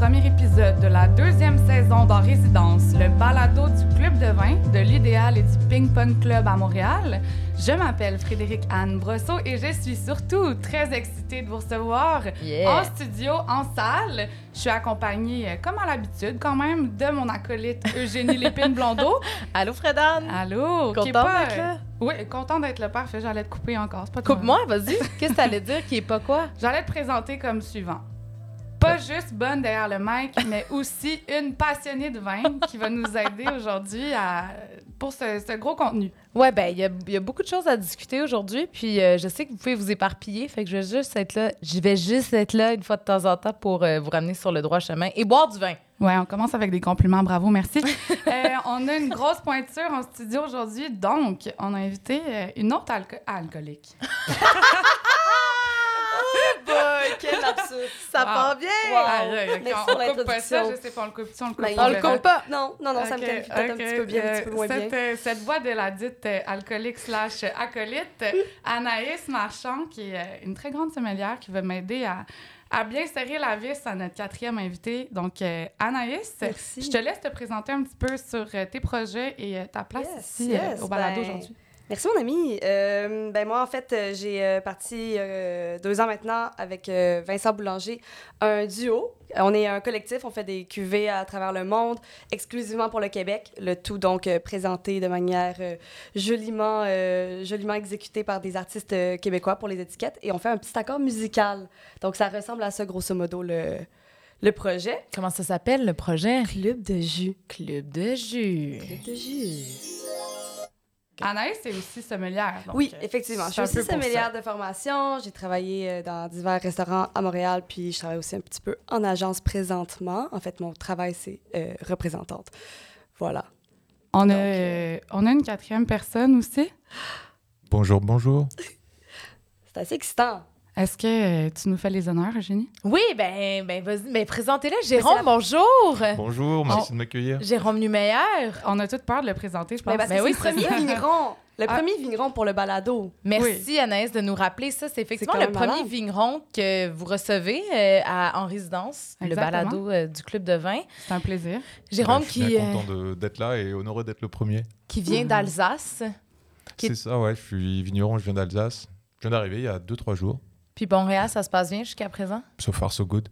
Premier épisode de la deuxième saison d'En résidence, le balado du club de vin, de l'idéal et du ping-pong club à Montréal. Je m'appelle Frédéric Anne Brosseau et je suis surtout très excitée de vous recevoir Yeah. en studio, en salle. Je suis accompagnée, euh, comme à l'habitude quand même, de mon acolyte Eugénie Lépine-Blondeau. Allô, Fredan? Allô! qui est Content pas, d'être là? Oui, content d'être là. Parfait, j'allais te couper encore. Coupe-moi, vas-y. Qu'est-ce que t'allais dire qui est pas quoi? J'allais te présenter comme suivant. Pas juste bonne derrière le mic, mais aussi une passionnée de vin qui va nous aider aujourd'hui à... pour ce, ce gros contenu. Ouais, ben, il y a, il y a beaucoup de choses à discuter aujourd'hui, puis euh, je sais que vous pouvez vous éparpiller, fait que je vais juste être là. Je vais juste être là une fois de temps en temps pour euh, vous ramener sur le droit chemin et boire du vin. Ouais, on commence avec des compliments, bravo, merci. Euh, on a une grosse pointure en studio aujourd'hui, donc on a invité une autre alco- alcoolique. boy, quel absurde. Ça Wow. part bien! Merci on, on coupe pas ça, je sais pas, on le coupe, on le coupe Ben, pas, on le coupe pas. Non, non, non, ça me peut-être un petit peu bien, un petit peu euh, moins bien. cette, euh, cette voix de la dite euh, alcoolique slash acolyte, Anaïs Marchand, qui est une très grande sommelière qui va m'aider à, à bien serrer la vis à notre quatrième invité. Donc, euh, Anaïs, Merci. je te laisse te présenter un petit peu sur euh, tes projets et euh, ta place Yes, ici euh, yes, au balado ben, aujourd'hui. Merci, mon ami. Euh, ben, moi, en fait, euh, j'ai euh, parti euh, deux ans maintenant avec euh, Vincent Boulanger, un duo. On est un collectif, on fait des cuvées à travers le monde, exclusivement pour le Québec. Le tout, donc, euh, présenté de manière euh, joliment, euh, joliment exécuté par des artistes euh, québécois pour les étiquettes. Et on fait un petit accord musical. Donc, ça ressemble à ça, grosso modo, le, le projet. Comment ça s'appelle, le projet? Club de jus. Club de jus. Club de jus. Anaïs est aussi sommelière. donc, Oui, euh, effectivement. Je c'est suis aussi sommelière de formation. J'ai travaillé euh, dans divers restaurants à Montréal, puis je travaille aussi un petit peu en agence présentement. En fait, mon travail, c'est euh, représentante. Voilà. On, a, euh, on a une quatrième personne aussi. Bonjour, bonjour. C'est assez excitant. Est-ce que euh, tu nous fais les honneurs, Eugénie? Oui, ben, ben vas-y, ben présentez-le. Jérôme, la- bonjour! Bonjour, merci de m'accueillir. Jérôme Numeyer. On a toute peur de le présenter, je pense. Ben que oui, c'est le premier vigneron. Le Ah. premier vigneron pour le balado. Merci Anaïs de nous rappeler ça. C'est effectivement le premier malade. vigneron que vous recevez euh, à- en résidence, Exactement. le balado euh, du club de vin. C'est un plaisir. Jérôme Ouais, je suis qui, content d'être là et honoré d'être le premier. qui vient Mhm. d'Alsace. Qui- C'est ça, ouais, je suis vigneron, je viens d'Alsace. Je viens d'arriver il y a 2-3 jours. Puis Montréal, ça se passe bien jusqu'à présent? So far, so good.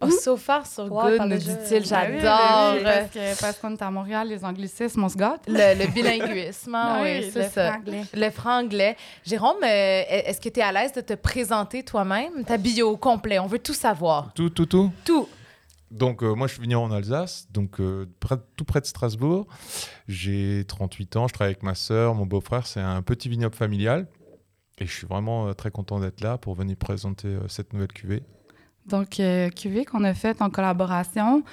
Oh, so far, so good, nous dit-il. Ben oui, J'adore ben oui, euh, Parce que- parce qu'on est à Montréal, les anglicismes, on se gâte. le, le bilinguisme. hein, Ah oui, oui, c'est le ça. franglais. Le franglais. Jérôme, euh, est-ce que tu es à l'aise de te présenter toi-même? Ta bio au complet, on veut tout savoir. Tout, tout, tout? Tout. Donc, euh, moi, je suis vigneron en Alsace, donc euh, près- tout près de Strasbourg. J'ai 38 ans, je travaille avec ma sœur, mon beau-frère. C'est un petit vignoble familial. Et je suis vraiment euh, très content d'être là pour venir présenter euh, cette nouvelle cuvée. Donc, euh, cuvée qu'on a faite en collaboration.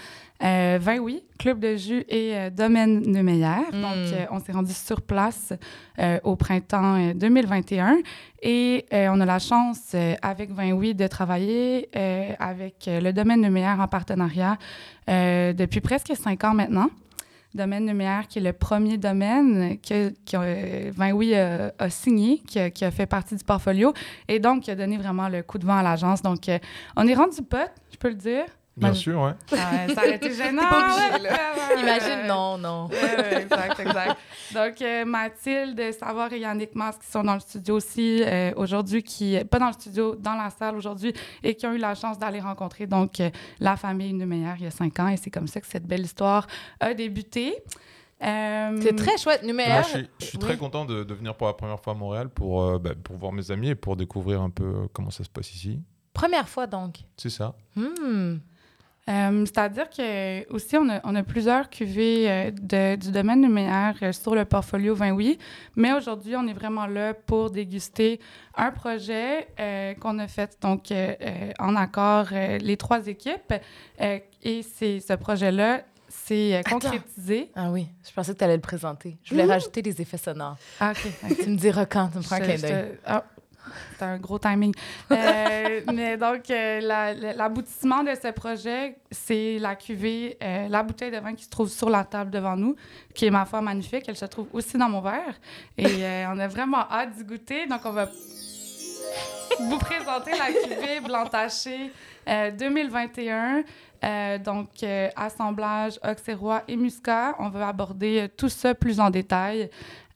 Euh, vin, oui, Club de jus et euh, Domaine Neumeyer. Mm. Donc, euh, on s'est rendu sur place euh, au printemps euh, 2021. Et euh, on a la chance, euh, avec Vin, oui, de travailler euh, avec euh, le Domaine Neumeyer en partenariat euh, depuis presque cinq ans maintenant. Domaine Lumière, qui est le premier domaine que, euh, Vin Oui a, a signé, qui a, fait partie du portfolio, et donc qui a donné vraiment le coup de vent à l'agence. Donc, euh, on est rendu pote, je peux le dire. Bien Ben, sûr, ouais. Ah, ça aurait été gênant. Pas obligé, ouais. Imagine, non, non. Ouais, ouais, exact, exact. Donc, euh, Mathilde, Savoir et Yannick Mas qui sont dans le studio aussi euh, aujourd'hui, qui, pas dans le studio, dans la salle aujourd'hui, et qui ont eu la chance d'aller rencontrer donc euh, la famille Numeyer il y a cinq ans. Et c'est comme ça que cette belle histoire a débuté. Euh, C'est très chouette. Numéaire. je suis, je suis oui. très content de, de venir pour la première fois à Montréal pour, euh, bah, pour voir mes amis et pour découvrir un peu comment ça se passe ici. Première fois, donc. C'est ça. Hmm. Euh, C'est-à-dire que aussi on a, on a plusieurs cuvées euh, de- du domaine numéaire euh, sur le portfolio vin oui, mais aujourd'hui on est vraiment là pour déguster un projet euh, qu'on a fait donc euh, en accord les trois équipes et c'est ce projet-là c'est concrétisé. Ah oui, je pensais que tu allais le présenter. Je voulais rajouter des effets sonores. Ah, ok. Tu me diras quand, tu me prends un clin d'œil. ah, c'est un gros timing. Euh, mais donc, euh, la- la- l'aboutissement de ce projet, c'est la cuvée, euh, la bouteille de vin qui se trouve sur la table devant nous, qui est ma foi magnifique. Elle se trouve aussi dans mon verre. Et on a vraiment hâte d'y goûter. Donc, on va. vous présenter la cuvée blanc taché euh, 2021. Euh, donc, euh, assemblage, auxerrois et muscat. On va aborder euh, tout ça plus en détail.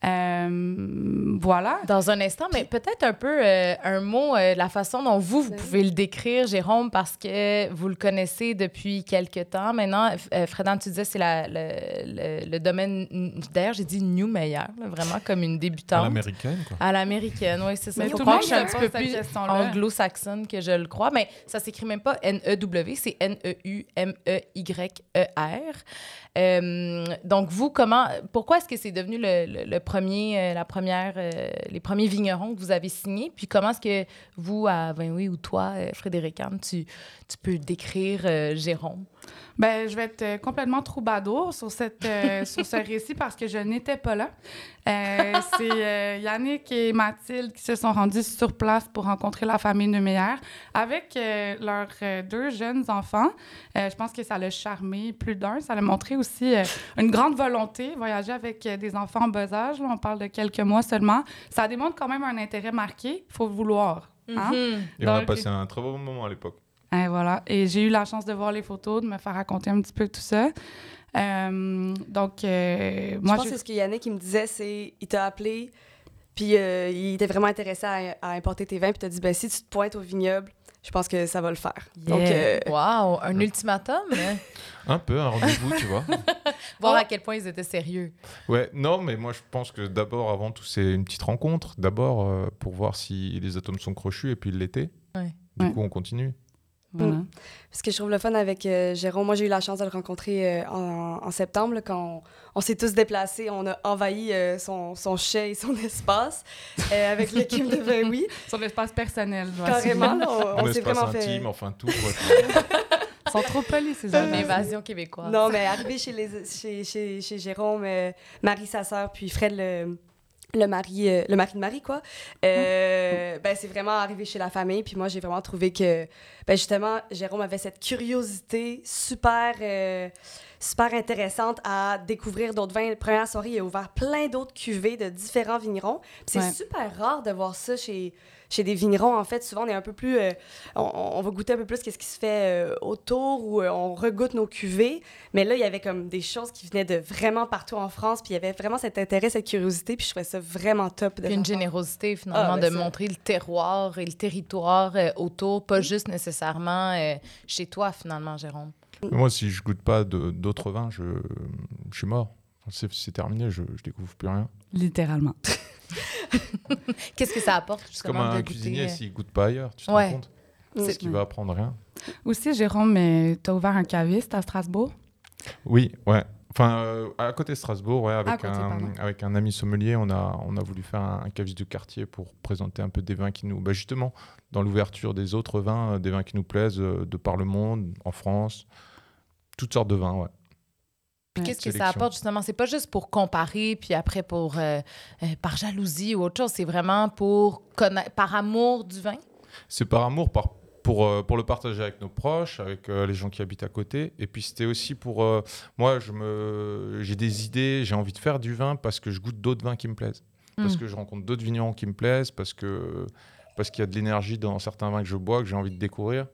Euh, voilà. Dans un instant, mais peut-être un peu euh, un mot, euh, la façon dont vous, vous pouvez le décrire, Jérôme, parce que vous le connaissez depuis quelques temps. Maintenant, F- euh, Fredan, tu disais, c'est le, le- le domaine. D'ailleurs, j'ai dit New Meyer, là, vraiment comme une À débutante. l'américaine, quoi. À l'américaine, oui, c'est ça. Mais Il faut tout le croire monde que je suis un petit peu plus anglo-saxonne que je le crois, mais ça s'écrit même pas N-E-W, c'est N-E-U-M-E-Y-E-R. Euh, donc, vous, comment, pourquoi est-ce que c'est devenu le, premier, euh, la première, euh, les premiers vignerons que vous avez signés? Puis comment est-ce que vous, à ben oui, ou toi, Frédéric Anne, tu, tu peux décrire euh, Jérôme? Ben, je vais être euh, complètement troubadour sur, cette, euh, sur ce récit parce que je n'étais pas là. Euh, c'est euh, Yannick et Mathilde qui se sont rendus sur place pour rencontrer la famille Neumeyer avec euh, leurs euh, deux jeunes enfants. Euh, je pense que ça l'a charmé plus d'un. Ça l'a montré aussi euh, une grande volonté, voyager avec euh, des enfants en bas âge. là, on parle de quelques mois seulement. Ça démontre quand même un intérêt marqué. Il faut le vouloir. hein? Et on a Donc, passé un très bon moment à l'époque. Et voilà. Et j'ai eu la chance de voir les photos, de me faire raconter un petit peu tout ça. Euh, donc, euh, je moi, pense que j'ai- c'est ce que Yannick il me disait, c'est il t'a appelé, puis euh, il était vraiment intéressé à, à importer tes vins, puis t'as dit ben si tu te pointes au vignoble, je pense que ça va le faire. Donc Yeah. euh, Wow, un ultimatum, hein? Un peu, un rendez-vous, tu vois. voir Oh. à quel point ils étaient sérieux. Ouais, non, mais moi je pense que d'abord, avant tout, c'est une petite rencontre. D'abord, euh, pour voir si les atomes sont crochus, et puis ils l'étaient. Ouais. Du Ouais. coup, on continue. Voilà. ce que je trouve le fun avec euh, Jérôme, moi j'ai eu la chance de le rencontrer euh, en, en septembre là, quand on, on s'est tous déplacés, on a envahi euh, son, son chai et son espace euh, avec l'équipe de vin oui, Sur l'espace personnel, carrément là, on, on s'est espace vraiment fait intime, enfin tout. quoi. Ils sont trop polis, ces Une gens invasion québécoise. Non, mais arrivé chez, les, chez, chez, chez Jérôme, euh, Marie, sa sœur, puis Fred, le, le, mari, euh, le mari de Marie, quoi, euh, ben, c'est vraiment arrivé chez la famille. Puis moi, j'ai vraiment trouvé que, ben, justement, Jérôme avait cette curiosité super, euh, super intéressante à découvrir d'autres vins. La première soirée, il a ouvert plein d'autres cuvées de différents vignerons. C'est Ouais. super rare de voir ça chez, chez des vignerons. En fait, souvent, on est un peu plus... euh, on, on va goûter un peu plus qu'est-ce qui se fait euh, autour ou euh, on regoute nos cuvées. Mais là, il y avait comme des choses qui venaient de vraiment partout en France. Puis il y avait vraiment cet intérêt, cette curiosité. Puis je trouvais ça vraiment top. De Puis une générosité, finalement, Ah, ben de ça. montrer le terroir et le territoire euh, autour, pas juste nécessairement euh, chez toi, finalement, Jérôme. Mais Moi, si je goûte pas de- d'autres vins, je, je suis mort. C'est c'est terminé, je, je découvre plus rien. Littéralement. Qu'est-ce que ça apporte, C'est comme justement, de un cuisinier, euh, s'il goûte pas ailleurs, tu te Ouais. rends compte. Parce qu'il va apprendre rien. Aussi, Jérôme, tu as ouvert un caviste à Strasbourg? Oui, ouais. Enfin, euh, à côté de Strasbourg, ouais, avec, côté, un, avec un ami sommelier, on a, on a voulu faire un, un caviste de quartier pour présenter un peu des vins qui nous... Bah justement, dans l'ouverture des autres vins, euh, des vins qui nous plaisent euh, de par le monde, en France. Toutes sortes de vins, ouais. Puis qu'est-ce que ça apporte, justement? C'est pas juste pour comparer, puis après pour euh, euh, par jalousie ou autre chose. C'est vraiment pour connaître, par amour du vin? C'est par amour, par, pour, euh, pour le partager avec nos proches, avec euh, les gens qui habitent à côté. Et puis c'était aussi pour... euh, moi, je me, j'ai des idées, j'ai envie de faire du vin parce que je goûte d'autres vins qui me plaisent. Parce Mm. que je rencontre d'autres vignerons qui me plaisent, parce que parce qu'il y a de l'énergie dans certains vins que je bois, que j'ai envie de découvrir.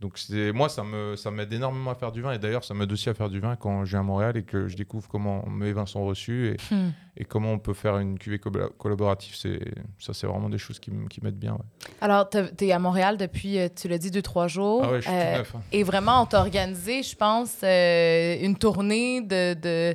Donc c'est moi, ça me ça m'aide énormément à faire du vin. Et d'ailleurs, ça m'aide aussi à faire du vin quand je viens à Montréal et que je découvre comment mes vins sont reçus et, Hmm. et comment on peut faire une cuvée colla- collaborative. C'est ça, c'est vraiment des choses qui, m'aident bien. ouais. Alors, tu es à Montréal depuis, euh, tu l'as dit, deux, trois jours. Ah ouais, je suis Euh, tout neuf. hein. Et vraiment, on t'a organisé, je pense, euh, une tournée de. de,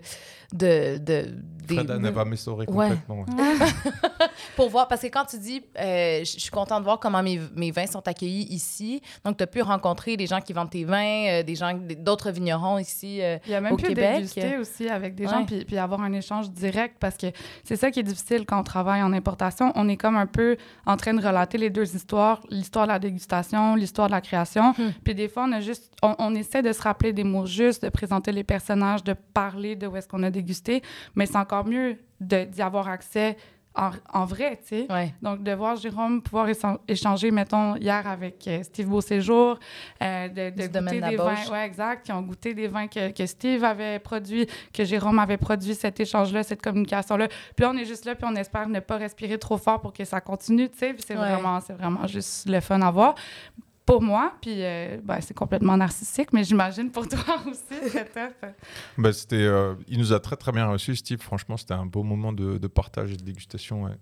de, de des- Fred Anne, elle va m'essorer Ouais. complètement. ouais. pour voir, parce que quand tu dis, euh, je suis contente de voir comment mes, mes vins sont accueillis ici, donc tu as pu rencontrer des gens qui vendent tes vins, euh, des gens, d'autres vignerons ici. euh, Il y a même Au pu Québec. déguster aussi avec des Ouais. gens, puis, puis avoir un échange direct, parce que c'est ça qui est difficile quand on travaille en importation. On est comme un peu en train de relater les deux histoires, l'histoire de la dégustation, l'histoire de la création. Hmm. Puis des fois, on, a juste, on, on essaie de se rappeler des mots justes, de présenter les personnages, de parler de où est-ce qu'on a dégusté, mais c'est encore mieux d'y avoir accès en, en vrai, tu sais. Ouais. Donc, de voir Jérôme pouvoir échan- échanger, mettons, hier avec euh, Steve Beauséjour, euh, de, de goûter des vins, ouais, exact, qui ont goûté des vins que, que Steve avait produits, que Jérôme avait produit, cet échange-là, cette communication-là. Puis on est juste là, puis on espère ne pas respirer trop fort pour que ça continue, tu sais. Puis c'est Ouais. vraiment, c'est vraiment juste le fun à voir. Pour moi, puis euh, ben, c'est complètement narcissique, mais j'imagine pour toi aussi, c'est top. Bah, c'était, euh, il nous a très très bien reçus, Steve. Franchement, c'était un beau moment de, de partage et de dégustation. ouais.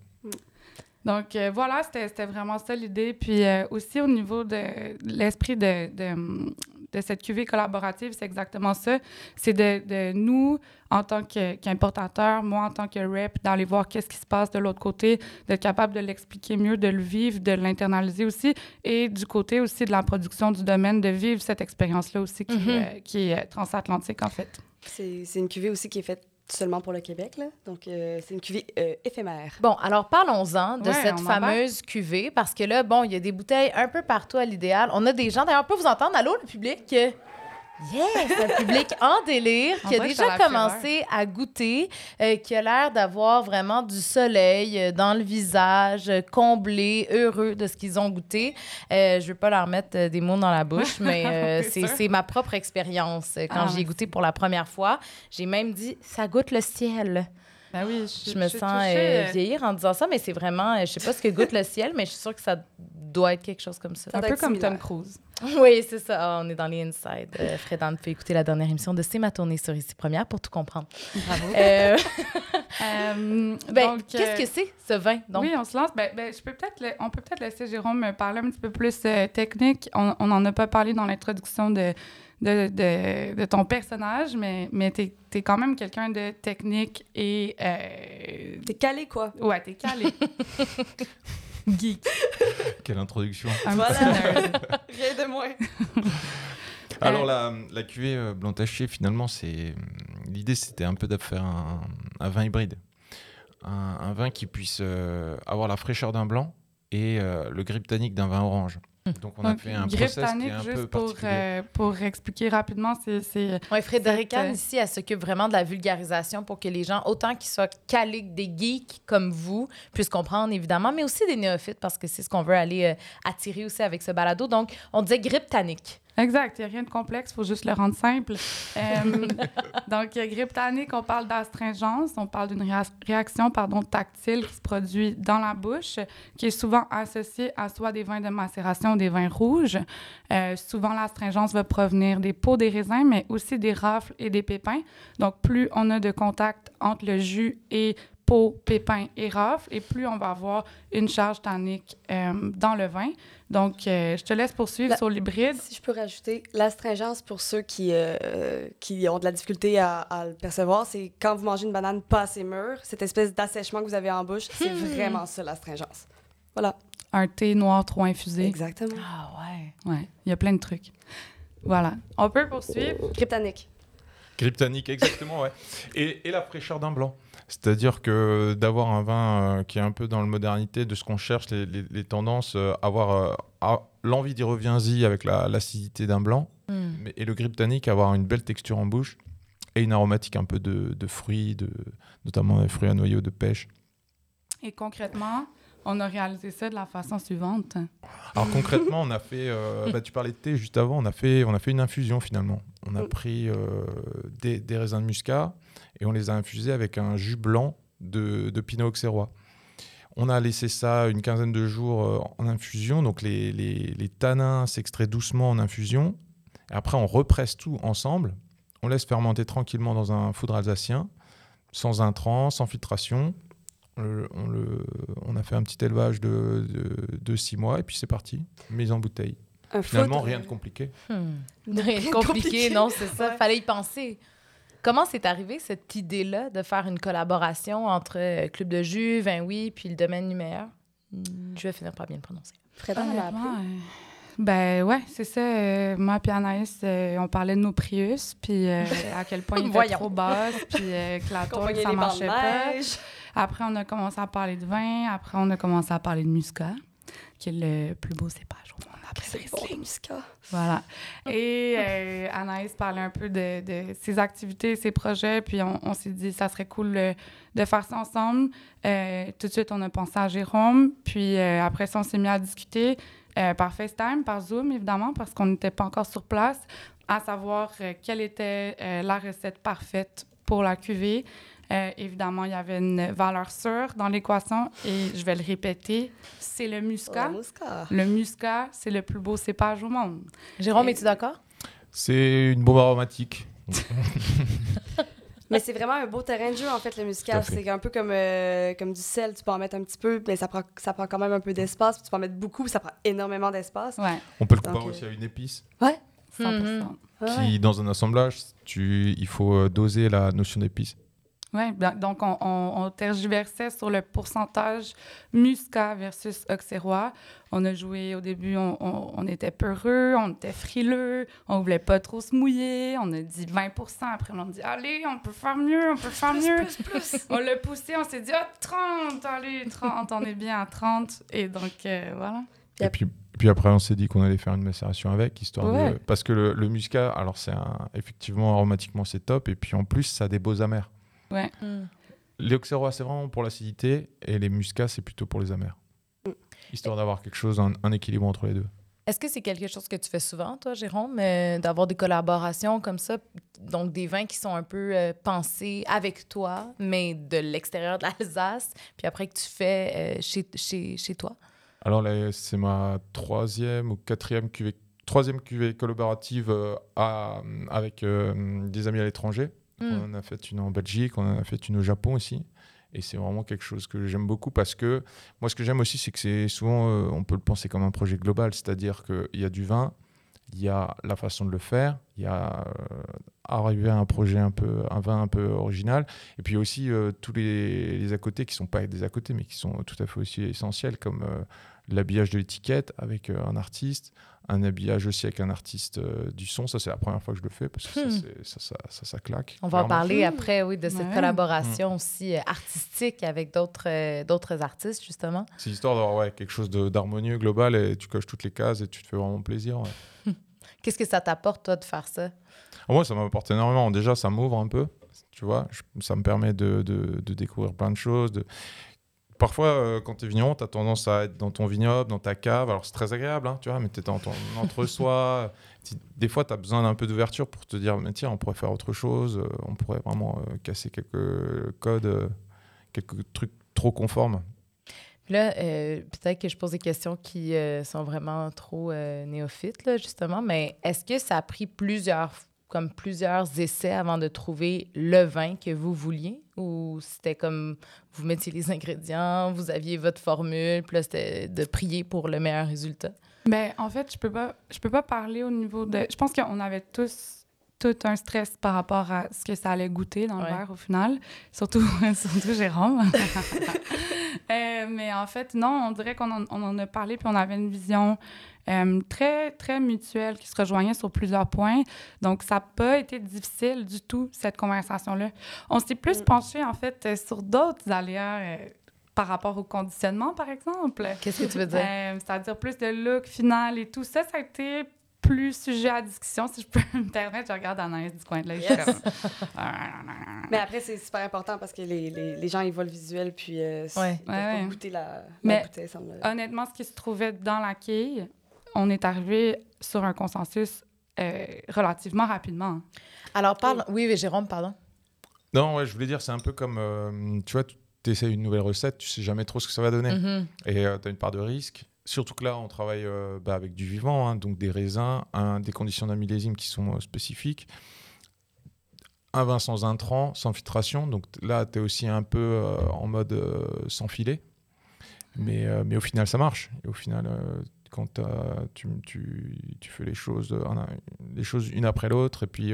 Donc euh, voilà, c'était c'était vraiment ça l'idée. Puis aussi au niveau de l'esprit de, de, de cette cuvée collaborative, c'est exactement ça. C'est de, de nous, en tant que- qu'importateurs, moi en tant que rep, d'aller voir qu'est-ce qui se passe de l'autre côté, d'être capable de l'expliquer mieux, de le vivre, de l'internaliser aussi. Et du côté aussi de la production du domaine, de vivre cette expérience-là aussi qui, Mhm. euh, qui est transatlantique en fait. C'est c'est une cuvée aussi qui est faite seulement pour le Québec. Là. Donc, euh, c'est une cuvée euh, éphémère. Bon, alors parlons-en de Ouais, cette fameuse cuvée, parce que là, bon, il y a des bouteilles un peu partout à l'idéal. On a des gens, d'ailleurs, on peut vous entendre. Allô, le public? Yes! Un public en délire qui a dirait que déjà ça a la commencé à goûter, euh, qui a l'air d'avoir vraiment du soleil euh, dans le visage, euh, comblé, heureux de ce qu'ils ont goûté. Euh, je veux pas leur mettre des mots dans la bouche, mais euh, C'est ma propre expérience. Quand Ah, j'y ai goûté pour la première fois, j'ai même dit, ça goûte le ciel. Ben oui, Je me sens euh, vieillir en disant ça, mais c'est vraiment, euh, je sais pas ce que goûte le ciel, mais je suis sûre que ça doit être quelque chose comme ça. un peu comme similaire. Tom Cruise. oui, c'est ça. Ah, on est dans les inside. Euh, Fred Anne peut écouter la dernière émission de C'est ma tournée sur Ici Première pour tout comprendre. Bravo. Euh, Euh, ben, donc, qu'est-ce que c'est, ce vin? Donc, oui, on se lance. Ben, ben, je peux peut-être on peut peut-être laisser Jérôme me parler un petit peu plus euh, technique. On n'en a pas parlé dans l'introduction de, de, de, de ton personnage, mais, mais tu es, quand même quelqu'un de technique et. euh, T'es calé, quoi. ouais, tu es calé. Geek. Quelle introduction. Un Voilà. Rien de moins. Alors la, la cuvée euh, blanc taché, finalement, c'est l'idée, c'était un peu de faire un, un vin hybride, un, un vin qui puisse euh, avoir la fraîcheur d'un blanc et euh, le grip tannique d'un vin orange. Donc on a Donc, fait un process qui est tannique, un peu juste pour, particulier. euh, pour expliquer rapidement, c'est- ouais, Frédéric Anne, ici, elle s'occupe vraiment de la vulgarisation pour que les gens, autant qu'ils soient calés, que des geeks comme vous, puissent comprendre, évidemment, mais aussi des néophytes, parce que c'est ce qu'on veut aller euh, attirer aussi avec ce balado. Donc, on disait grippe tannique. Exact, il n'y a rien de complexe, il faut juste le rendre simple. Euh, donc, euh, grippe tannique, on parle d'astringence, on parle d'une réa- réaction pardon, tactile qui se produit dans la bouche, qui est souvent associée à soit des vins de macération ou des vins rouges. Euh, souvent, l'astringence va provenir des peaux des raisins, mais aussi des rafles et des pépins. Donc, plus on a de contact entre le jus et peau, pépins et rafles, et plus on va avoir une charge tannique euh, dans le vin. Donc, euh, je te laisse poursuivre La- sur l'hybride. Si je peux rajouter, l'astringence, pour ceux qui, euh, qui ont de la difficulté à, à le percevoir, c'est quand vous mangez une banane pas assez mûre, cette espèce d'assèchement que vous avez en bouche, c'est vraiment ça, l'astringence. Voilà. un thé noir trop infusé. Exactement. Ah ouais. Ouais, il y a plein de trucs. Voilà. On peut poursuivre. Cryptanique. Cryptanique, exactement, ouais. Et, et la fraîcheur d'un blanc. C'est-à-dire que d'avoir un vin euh, qui est un peu dans le modernité de ce qu'on cherche, les, les- les tendances, euh, avoir euh, l'envie d'y revient-y avec la- l'acidité d'un blanc, Hmm. et le cryptanique, avoir une belle texture en bouche et une aromatique un peu de, de fruits, de, notamment des fruits à noyaux de pêche. Et concrètement, on a réalisé ça de la façon suivante. Alors concrètement, on a fait, euh, bah, tu parlais de thé juste avant, on a fait, on a fait une infusion finalement. On a pris euh, des, des raisins de muscat et on les a infusés avec un jus blanc de, de pinot auxerrois. On a laissé ça une quinzaine de jours euh, en infusion, donc les, les- les tanins s'extraient doucement en infusion. Et après, on represse tout ensemble. On laisse fermenter tranquillement dans un foudre alsacien, sans intrants, sans filtration. On, le- on le- on a fait un petit élevage de, de, de six mois et puis c'est parti, mise en bouteille. Un Finalement, foudre- rien de compliqué. Hmm. Rien de compliqué, compliqué. non, c'est ça. Ouais. Fallait y penser. Comment c'est arrivé cette idée-là de faire une collaboration entre euh, Club de jus, Vin Oui, puis le domaine numéaire? Hmm, Je vais finir par bien le prononcer. Appris. Honnêtement, euh, ben ouais, c'est ça. euh, moi et Anaïs, euh, on parlait de nos Prius, puis euh, à quel point ils étaient trop basses, puis euh, que la voyait ça marchait de pas. Après, on a commencé à parler de vin. Après, on a commencé à parler de muscat. qui est le plus beau cépage au monde après C'est bon. Voilà. Et euh, Anaïs parlait un peu de, de ses activités, ses projets, puis on, on s'est dit ça serait cool euh, de faire ça ensemble. Euh, tout de suite, on a pensé à Jérôme, puis euh, après ça, on s'est mis à discuter par FaceTime, par Zoom, évidemment, parce qu'on n'était pas encore sur place, à savoir quelle était la recette parfaite pour la cuvée. Euh, évidemment, il y avait une valeur sûre dans l'équation, et je vais le répéter, c'est le muscat. Oh, Muscat. Le muscat, c'est le plus beau cépage au monde. Jérôme, Et- es-tu d'accord? C'est une bombe aromatique. Mais c'est vraiment un beau terrain de jeu, en fait, le muscat. C'est un peu comme, euh, comme du sel. Tu peux en mettre un petit peu, mais ça prend, ça prend quand même un peu d'espace. Tu peux en mettre beaucoup, ça prend énormément d'espace. Ouais, On peut le Donc, comparer euh, aussi à une épice, 100 Mhm. Ouais, qui, dans un assemblage, tu, il faut euh, doser la notion d'épice. Ouais, ben, donc on, on, on tergiversait sur le pourcentage muscat versus auxerrois. On a joué au début, on, on, on était peureux, on était frileux, on voulait pas trop se mouiller. On a dit 20% Après, on a dit allez, on peut faire mieux, on peut faire mieux. on l'a poussé, on s'est dit ah, 30, allez, 30, on est bien à 30. Et donc, euh, voilà. Et puis, puis après, on s'est dit qu'on allait faire une macération avec, histoire Ouais. de... Parce que le, le muscat, alors c'est un... effectivement, aromatiquement, c'est top. Et puis en plus, ça a des beaux amers. Les auxerrois, c'est vraiment pour l'acidité. Et les muscats, c'est plutôt pour les amers. Mm. Histoire d'avoir quelque chose, un, un équilibre entre les deux. Est-ce que c'est quelque chose que tu fais souvent, toi, Jérôme, euh, d'avoir des collaborations comme ça, donc des vins qui sont un peu euh, pensés avec toi, mais de l'extérieur de l'Alsace, puis après que tu fais euh, chez, chez, chez toi? Alors là, c'est ma troisième ou quatrième cuvée, troisième cuvée collaborative euh, à- avec euh, des amis à l'étranger. On en a fait une en Belgique, on en a fait une au Japon aussi. Et c'est vraiment quelque chose que j'aime beaucoup parce que moi, ce que j'aime aussi, c'est que c'est souvent, euh, on peut le penser comme un projet global, c'est-à-dire qu'il y a du vin, il y a la façon de le faire, il y a euh, arriver à un projet un peu, un vin un peu original, et puis aussi euh, tous les, les à côté qui sont pas des à côté, mais qui sont tout à fait aussi essentiels, comme l'habillage de l'étiquette avec euh, un artiste, un habillage aussi avec un artiste euh, du son. Ça, c'est la première fois que je le fais parce que Hmm. ça, c'est- ça, ça, ça, ça claque. On va en parler après, oui, de cette Ouais. collaboration aussi euh, artistique avec d'autres euh, d'autres artistes, justement. C'est histoire d'avoir ouais, quelque chose de- d'harmonieux, global, et tu coches toutes les cases et tu te fais vraiment plaisir. ouais. Qu'est-ce que ça t'apporte, toi, de faire ça? Ah, Moi, ça m'apporte énormément. Déjà, ça m'ouvre un peu, tu vois. Je- ça me permet de, de- de découvrir plein de choses. De... Parfois, euh, quand tu es vigneron, tu as tendance à être dans ton vignoble, dans ta cave. Alors, c'est très agréable, hein, tu vois, mais tu es dans ton entre-soi. Des fois, tu as besoin d'un peu d'ouverture pour te dire, mais tiens, on pourrait faire autre chose. euh, On pourrait vraiment euh, casser quelques codes, quelques trucs trop conformes. Là, euh, peut-être que je pose des questions qui euh, sont vraiment trop euh, néophytes, là, justement, mais est-ce que ça a pris plusieurs, comme plusieurs essais avant de trouver le vin que vous vouliez? Ou c'était comme vous mettiez les ingrédients, vous aviez votre formule, puis là, c'était de prier pour le meilleur résultat? Ben, en fait, je peux pas, je peux pas parler au niveau de. Je pense qu'on avait tous tout un stress par rapport à ce que ça allait goûter dans Ouais. le verre au final, surtout, surtout Jérôme. Euh, mais en fait, non, on dirait qu'on en, on en a parlé puis on avait une vision euh, très, très mutuelle qui se rejoignait sur plusieurs points. Donc, ça n'a pas été difficile du tout, cette conversation-là. On s'est plus Mm. penché, en fait, euh, sur d'autres aléas par rapport au conditionnement, par exemple. Qu'est-ce que tu veux dire? Euh, C'est-à-dire plus de look final et tout ça, ça a été plus sujet à discussion, si je peux me permettre. Je regarde Anaïs du coin de l'œil. Yes. Mais après, c'est super important parce que les, les, les gens, ils voient le visuel, puis euh, Ouais. ils Ouais, goûter la, la Mais- bouteille Honnêtement, ce qui se trouvait dans la quille, on est arrivé sur un consensus euh, relativement rapidement. Alors, parle. Oui, oui, Jérôme, pardon. Non, ouais, je voulais dire, c'est un peu comme, euh, tu vois, tu essaies une nouvelle recette, tu sais jamais trop ce que ça va donner. Mhm. Et tu as une part de risque. Surtout que là, on travaille euh, bah, avec du vivant, hein, donc des raisins, des conditions d'un millésime qui sont euh, spécifiques. Un vin sans intrant, sans filtration. Donc là, tu es aussi un peu euh, en mode sans filet. Mais, euh, mais au final, ça marche. Et au final, quand tu, tu, tu fais les choses, les choses une après l'autre, et puis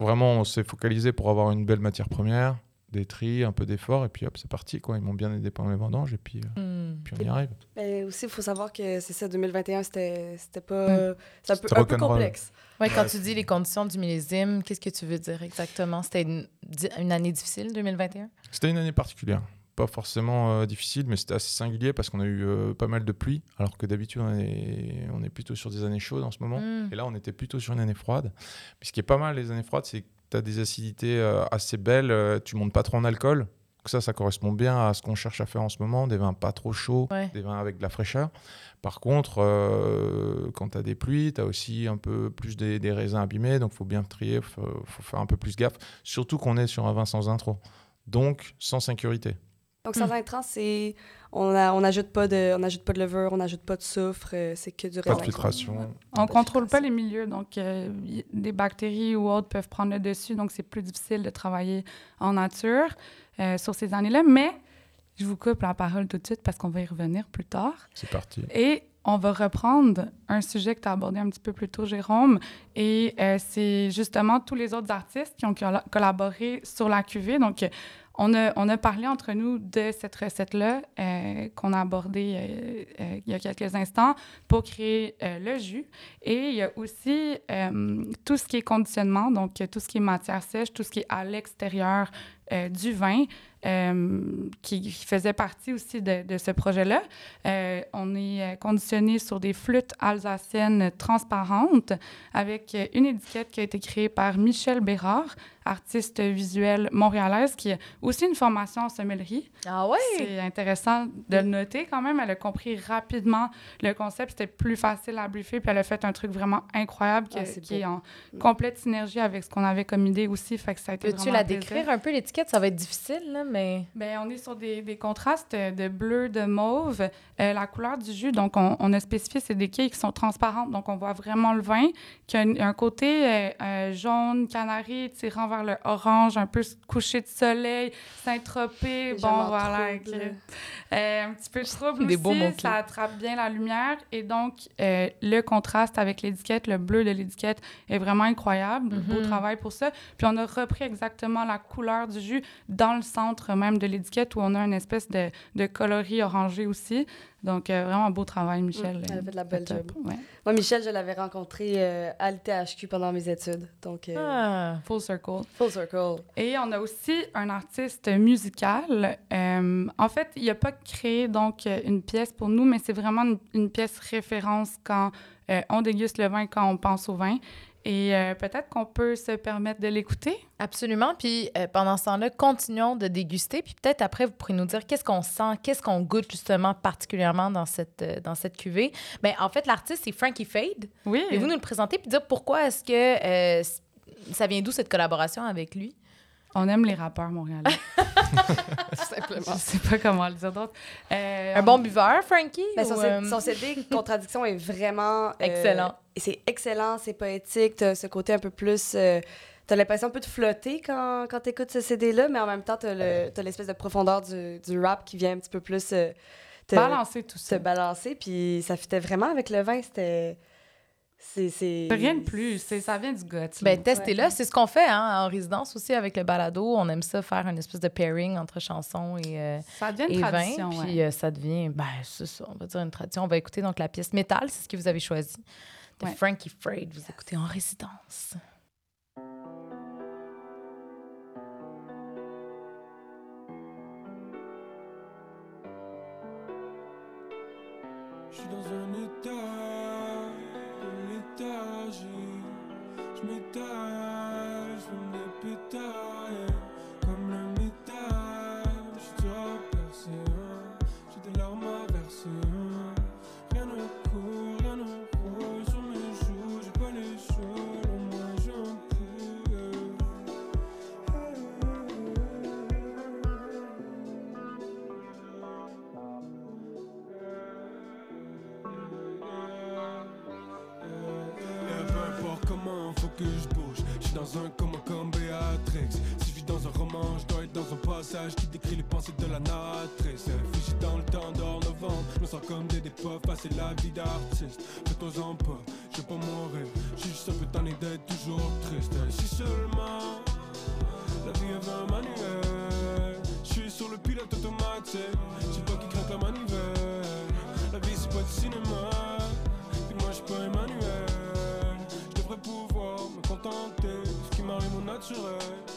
vraiment, on s'est focalisé pour avoir une belle matière première, des tris, un peu d'effort, et puis hop, c'est parti. Quoi. Ils m'ont bien aidé pendant les vendanges, et puis, euh, Hmm. puis on y arrive. Mais aussi, il faut savoir que c'est ça, 2021, c'était c'était pas... Mm. C'est un peu, un complexe. Ouais, quand Ouais, tu dis les conditions du millésime, qu'est-ce que tu veux dire exactement? C'était une, année difficile, 2021? C'était une année particulière. pas forcément euh, difficile, mais c'était assez singulier parce qu'on a eu euh, pas mal de pluie, alors que d'habitude, on est, on est plutôt sur des années chaudes en ce moment. Mm. Et là, on était plutôt sur une année froide. Ce qui est pas mal, les années froides, c'est que tu as des acidités euh, assez belles, euh, tu montes pas trop en alcool. Donc ça, ça correspond bien à ce qu'on cherche à faire en ce moment, des vins pas trop chauds, Ouais. des vins avec de la fraîcheur. Par contre, euh, quand tu as des pluies, tu as aussi un peu plus des, des raisins abîmés, donc faut bien trier, faut, faut faire un peu plus gaffe, surtout qu'on est sur un vin sans intro. Donc, sans sécurité. Donc, Hmm. sans intrants, c'est. On n'ajoute pas, de- on n'ajoute pas de levure, on n'ajoute pas de soufre, euh, c'est que du Pas de raisin. filtration. On contrôle pas les milieux, donc euh, des bactéries ou autres peuvent prendre le dessus, donc c'est plus difficile de travailler en nature euh, sur ces années-là. Mais je vous coupe la parole tout de suite parce qu'on va y revenir plus tard. C'est parti. Et on va reprendre un sujet que tu as abordé un petit peu plus tôt, Jérôme, et euh, c'est justement tous les autres artistes qui ont colla- collaboré sur la cuvée. Donc, on a, on a parlé entre nous de cette recette-là euh, qu'on a abordée euh, euh, il y a quelques instants pour créer le jus. Et il y a aussi tout ce qui est conditionnement, donc tout ce qui est matière sèche, tout ce qui est à l'extérieur du vin, euh, qui, qui faisait partie aussi de, de ce projet-là. Euh, on est euh, conditionné sur des flûtes alsaciennes transparentes avec une étiquette qui a été créée par Michel Bérard, artiste visuelle montréalaise, qui a aussi une formation en sommellerie. Ah ouais? C'est intéressant de le noter quand même. Elle a compris rapidement le concept. C'était plus facile à briefer. Puis elle a fait un truc vraiment incroyable qui, Ah, qui est beau. en complète synergie avec ce qu'on avait comme idée aussi. Fait que ça a été Peux-tu la décrire un peu, l'étiquette? Ça va être difficile, là, mais... Ben, on est sur des, des contrastes de bleu, de mauve. Euh, la couleur du jus, donc on, on a spécifié, c'est des quilles qui sont transparentes. Donc on voit vraiment le vin qui a un, un côté euh, euh, jaune, canari, tirant vers le orange, un peu couché de soleil, Saint-Tropez. Bon, voilà. trouble. euh, un petit peu trouble Des aussi. beaux ça attrape bien la lumière. Et donc, euh, le contraste avec l'étiquette, le bleu de l'étiquette est vraiment incroyable. Beau Mhm. travail pour ça. Puis on a repris exactement la couleur du jus dans le centre même de l'étiquette où on a une espèce de, de coloris orangé aussi. Donc, euh, vraiment beau travail, Michel. Mm, elle a fait de la belle job. Ouais. Moi, Michel, je l'avais rencontré euh, à l'ITHQ pendant mes études. Donc, euh, Ah. Full circle. full circle. Et on a aussi un artiste musical. Euh, en fait, il n'a pas créé donc une pièce pour nous, mais c'est vraiment une, une pièce référence quand euh, on déguste le vin, quand on pense au vin. Et euh, peut-être qu'on peut se permettre de l'écouter. Absolument. Puis euh, pendant ce temps-là, continuons de déguster. Puis peut-être après, vous pourrez nous dire qu'est-ce qu'on sent, qu'est-ce qu'on goûte justement particulièrement dans cette, euh, dans cette cuvée. Mais en fait, l'artiste, c'est Frankie Fade. Oui. Pouvez-vous nous le présenter puis dire pourquoi est-ce que euh, ça vient d'où cette collaboration avec lui? On aime les rappeurs montréalais. Tout simplement. Je sais pas comment le dire d'autre. Euh, Un bon buveur, Frankie? Ben, son, ou, euh, son CD Contradiction est vraiment... euh, Excellent. Et c'est excellent, c'est poétique, t'as ce côté un peu plus... euh, t'as l'impression un peu de flotter quand, quand t'écoutes ce CD-là, mais en même temps, t'as le- t'as l'espèce de profondeur du, du rap qui vient un petit peu plus euh, te, balancer tout se ça. balancer, puis ça fitait vraiment avec le vin, c'était... C'est... c'est- Rien de plus. C'est- Ça vient du gut. Ben, testez-le. C'est ce qu'on fait hein, en résidence aussi avec le balado. On aime ça faire une espèce de pairing entre chansons et, euh, ça devient vin. tradition. Puis ouais. euh, ça devient, ben, c'est ça, on va dire une tradition. On va écouter donc la pièce Métal, c'est ce que vous avez choisi. De Ouais. Frankie Frade. Vous écoutez en résidence. Je suis dans un état de léthargie. Je m'étale, je fume des dans un coma comme Béatrix. Si je vis dans un roman, je dois être dans un passage qui décrit les pensées de la narratrice. Figé dans le temps d'or novembre, nous sommes comme des dépôts, passer la vie d'artiste. Fais-toi-en pas, je vais pas mourir. Je suis juste un peu tanné d'être toujours triste. Si seulement la vie avait un manuel, je suis sur le pilote automatique. C'est toi qui craque la manivelle. La vie c'est pas du cinéma. Puis moi je suis pas Emmanuel Je devrais pouvoir me contenter de ce qui m'arrive au naturel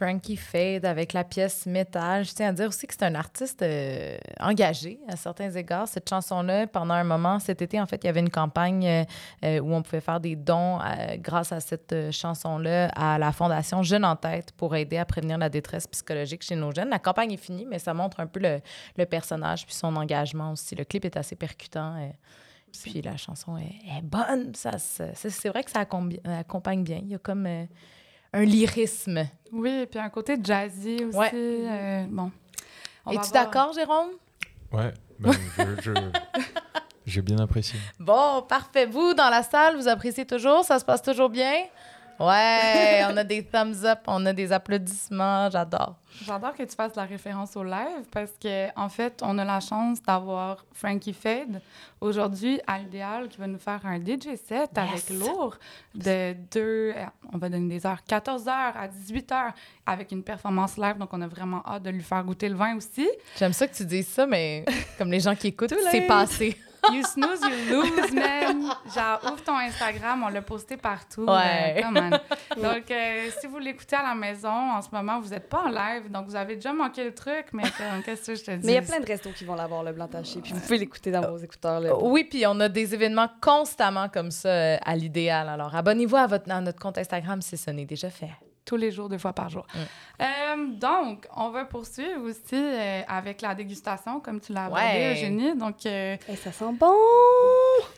Frankie Fade avec la pièce Métal. Je tiens à dire aussi que c'est un artiste euh, engagé à certains égards. Cette chanson-là, pendant un moment, cet été, en fait, il y avait une campagne euh, euh, où on pouvait faire des dons grâce à cette chanson-là à la Fondation Jeunes en tête pour aider à prévenir la détresse psychologique chez nos jeunes. La campagne est finie, mais ça montre un peu le, personnage puis son engagement aussi. Le clip est assez percutant. puis la chanson est, est bonne. Ça, c'est vrai que ça accompagne bien. Il y a comme un lyrisme. Oui, et puis un côté jazzy aussi. Ouais. euh, bon. Es-tu d'accord, Jérôme? Ouais, ben, je- je- j'ai bien apprécié. Bon, parfait. Vous, dans la salle, vous appréciez toujours? Ça se passe toujours bien? Ouais, on a des thumbs up, on a des applaudissements. J'adore. J'adore que tu fasses la référence au live parce que en fait, on a la chance d'avoir Frankie Fade aujourd'hui à l'idéal qui va nous faire un DJ set avec lourd de deux, euh, on va donner des heures, 14 heures à 18 heures avec une performance live. Donc, on a vraiment hâte de lui faire goûter le vin aussi. J'aime ça que tu dises ça, mais comme les gens qui écoutent, c'est passé. You snooze, you lose, man. Genre, ouvre ton Instagram, on l'a posté partout. Ouais. euh, come on. Donc, euh, si vous l'écoutez à la maison, en ce moment, vous n'êtes pas en live, donc vous avez déjà manqué le truc, mais euh, qu'est-ce que je te dis? Mais il y a plein de restos qui vont l'avoir, le blanc taché. Puis vous pouvez l'écouter dans vos écouteurs. Là. Oui, puis on a des événements constamment comme ça euh, à l'idéal. Alors, abonnez-vous à, votre, à notre compte Instagram si ce n'est déjà fait. Tous les jours, deux fois par jour. Euh, donc, on va poursuivre aussi euh, avec la dégustation, comme tu l'as abordé, Ouais. Eugénie. Donc, euh, Et ça sent bon!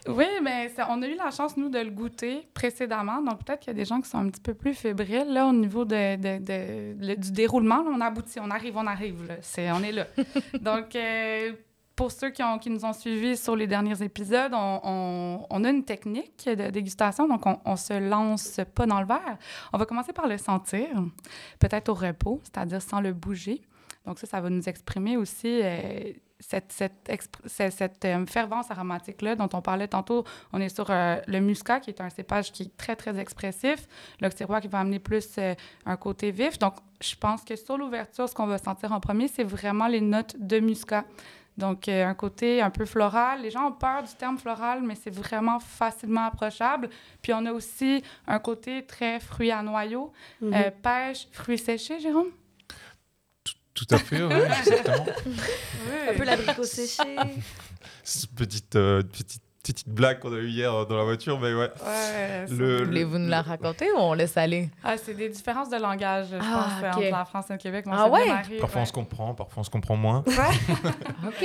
oui, mais ça- on a eu la chance, nous, de le goûter précédemment. Donc, peut-être qu'il y a des gens qui sont un petit peu plus fébriles, là, au niveau de, de- de- le- du déroulement. Là, on aboutit, on arrive, on arrive, là. C'est, on est là. Donc, euh, pour ceux qui, nous ont suivis sur les derniers épisodes, on, a une technique de dégustation. Donc, on, on se lance pas dans le verre. On va commencer par le sentir, peut-être au repos, c'est-à-dire sans le bouger. Donc, ça, ça va nous exprimer aussi euh, cette, cette, euh, fervence aromatique-là dont on parlait tantôt. On est sur euh, le muscat, qui est un cépage qui est très, très expressif. L'auxerrois qui va amener plus un côté vif. Donc, je pense que sur l'ouverture, ce qu'on va sentir en premier, c'est vraiment les notes de muscat. Donc, euh, un côté un peu floral. Les gens ont peur du terme floral, mais c'est vraiment facilement approchable. Puis, on a aussi un côté très fruit à noyaux, Mhm. euh, pêche, fruits séchés, Jérôme? Tout à fait, oui, exactement. Un peu l'abricot séché. Petite, euh, petite, petite blague qu'on a eue hier euh, dans la voiture, mais ouais. Ouais, Le, Voulez-vous nous la raconter ou on laisse aller? Ah, c'est des différences de langage, je Ah, pense, entre la France et le Québec. Moi, Ah c'est ouais? démarré, Parfois on se comprend, parfois on se comprend moins. OK.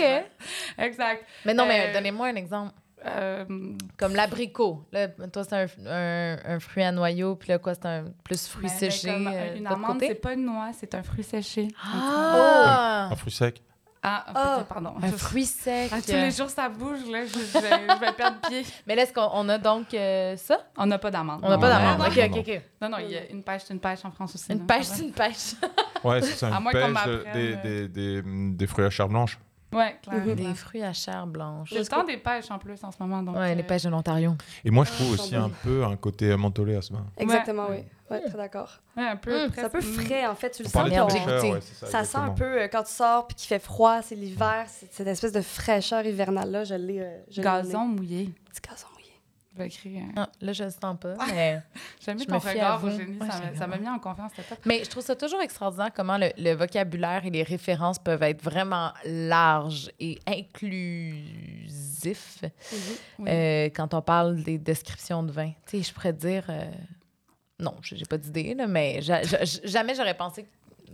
Exact. Mais non, mais Euh, donnez-moi un exemple. Euh, Comme l'abricot. Là, toi, c'est un, un, un fruit à noyau, puis là, quoi, c'est un plus fruit séché. comme, euh, une amande, c'est pas une noix, c'est un fruit séché. Ah! Un fruit sec. Ah, Ah. pardon. Un fruit sec. Ah, tous les jours, ça bouge, là. Je, je vais, je vais perdre pied. Mais là, est-ce qu'on on a donc euh, ça? On n'a pas d'amande. On n'a pas d'amande. OK, OK, non. OK. Non, non, il y a une pêche, c'est une pêche en France aussi. Une là, pêche, c'est va. une pêche. Ouais, c'est ça, À une moins qu'on pêche, m'apprenne, des, euh. des, des, des fruits à chair blanche. Ouais, clairement. Des fruits à chair blanche. Le temps des pêches en plus en ce moment. Donc, Ouais, les euh, pêches de l'Ontario. Et moi, je Ah, trouve ça aussi un peu un côté mentholé à ce vin. Exactement, Ouais. oui. Ouais, très d'accord. Ouais, un peu. Hum, C'est un peu frais, en fait. Tu le sens. ton- goûté. ouais, ça. Ça sent un peu euh, quand tu sors puis qu'il fait froid, c'est l'hiver, c'est- cette espèce de fraîcheur hivernale-là, je l'ai. euh. Gazon mouillé. Petit gazon. Je vais écrire. un- Ah, là, je le sens pas, mais... J'aime bien Je ton regard. Eugénie. Ouais, ça m'a- mis en confiance, top. Mais je trouve ça toujours extraordinaire comment le, le vocabulaire et les références peuvent être vraiment larges et inclusifs Oui. euh, quand on parle des descriptions de vin. Tu sais, je pourrais dire... euh, Non, j'ai pas d'idée, là, mais ja- ja- jamais j'aurais pensé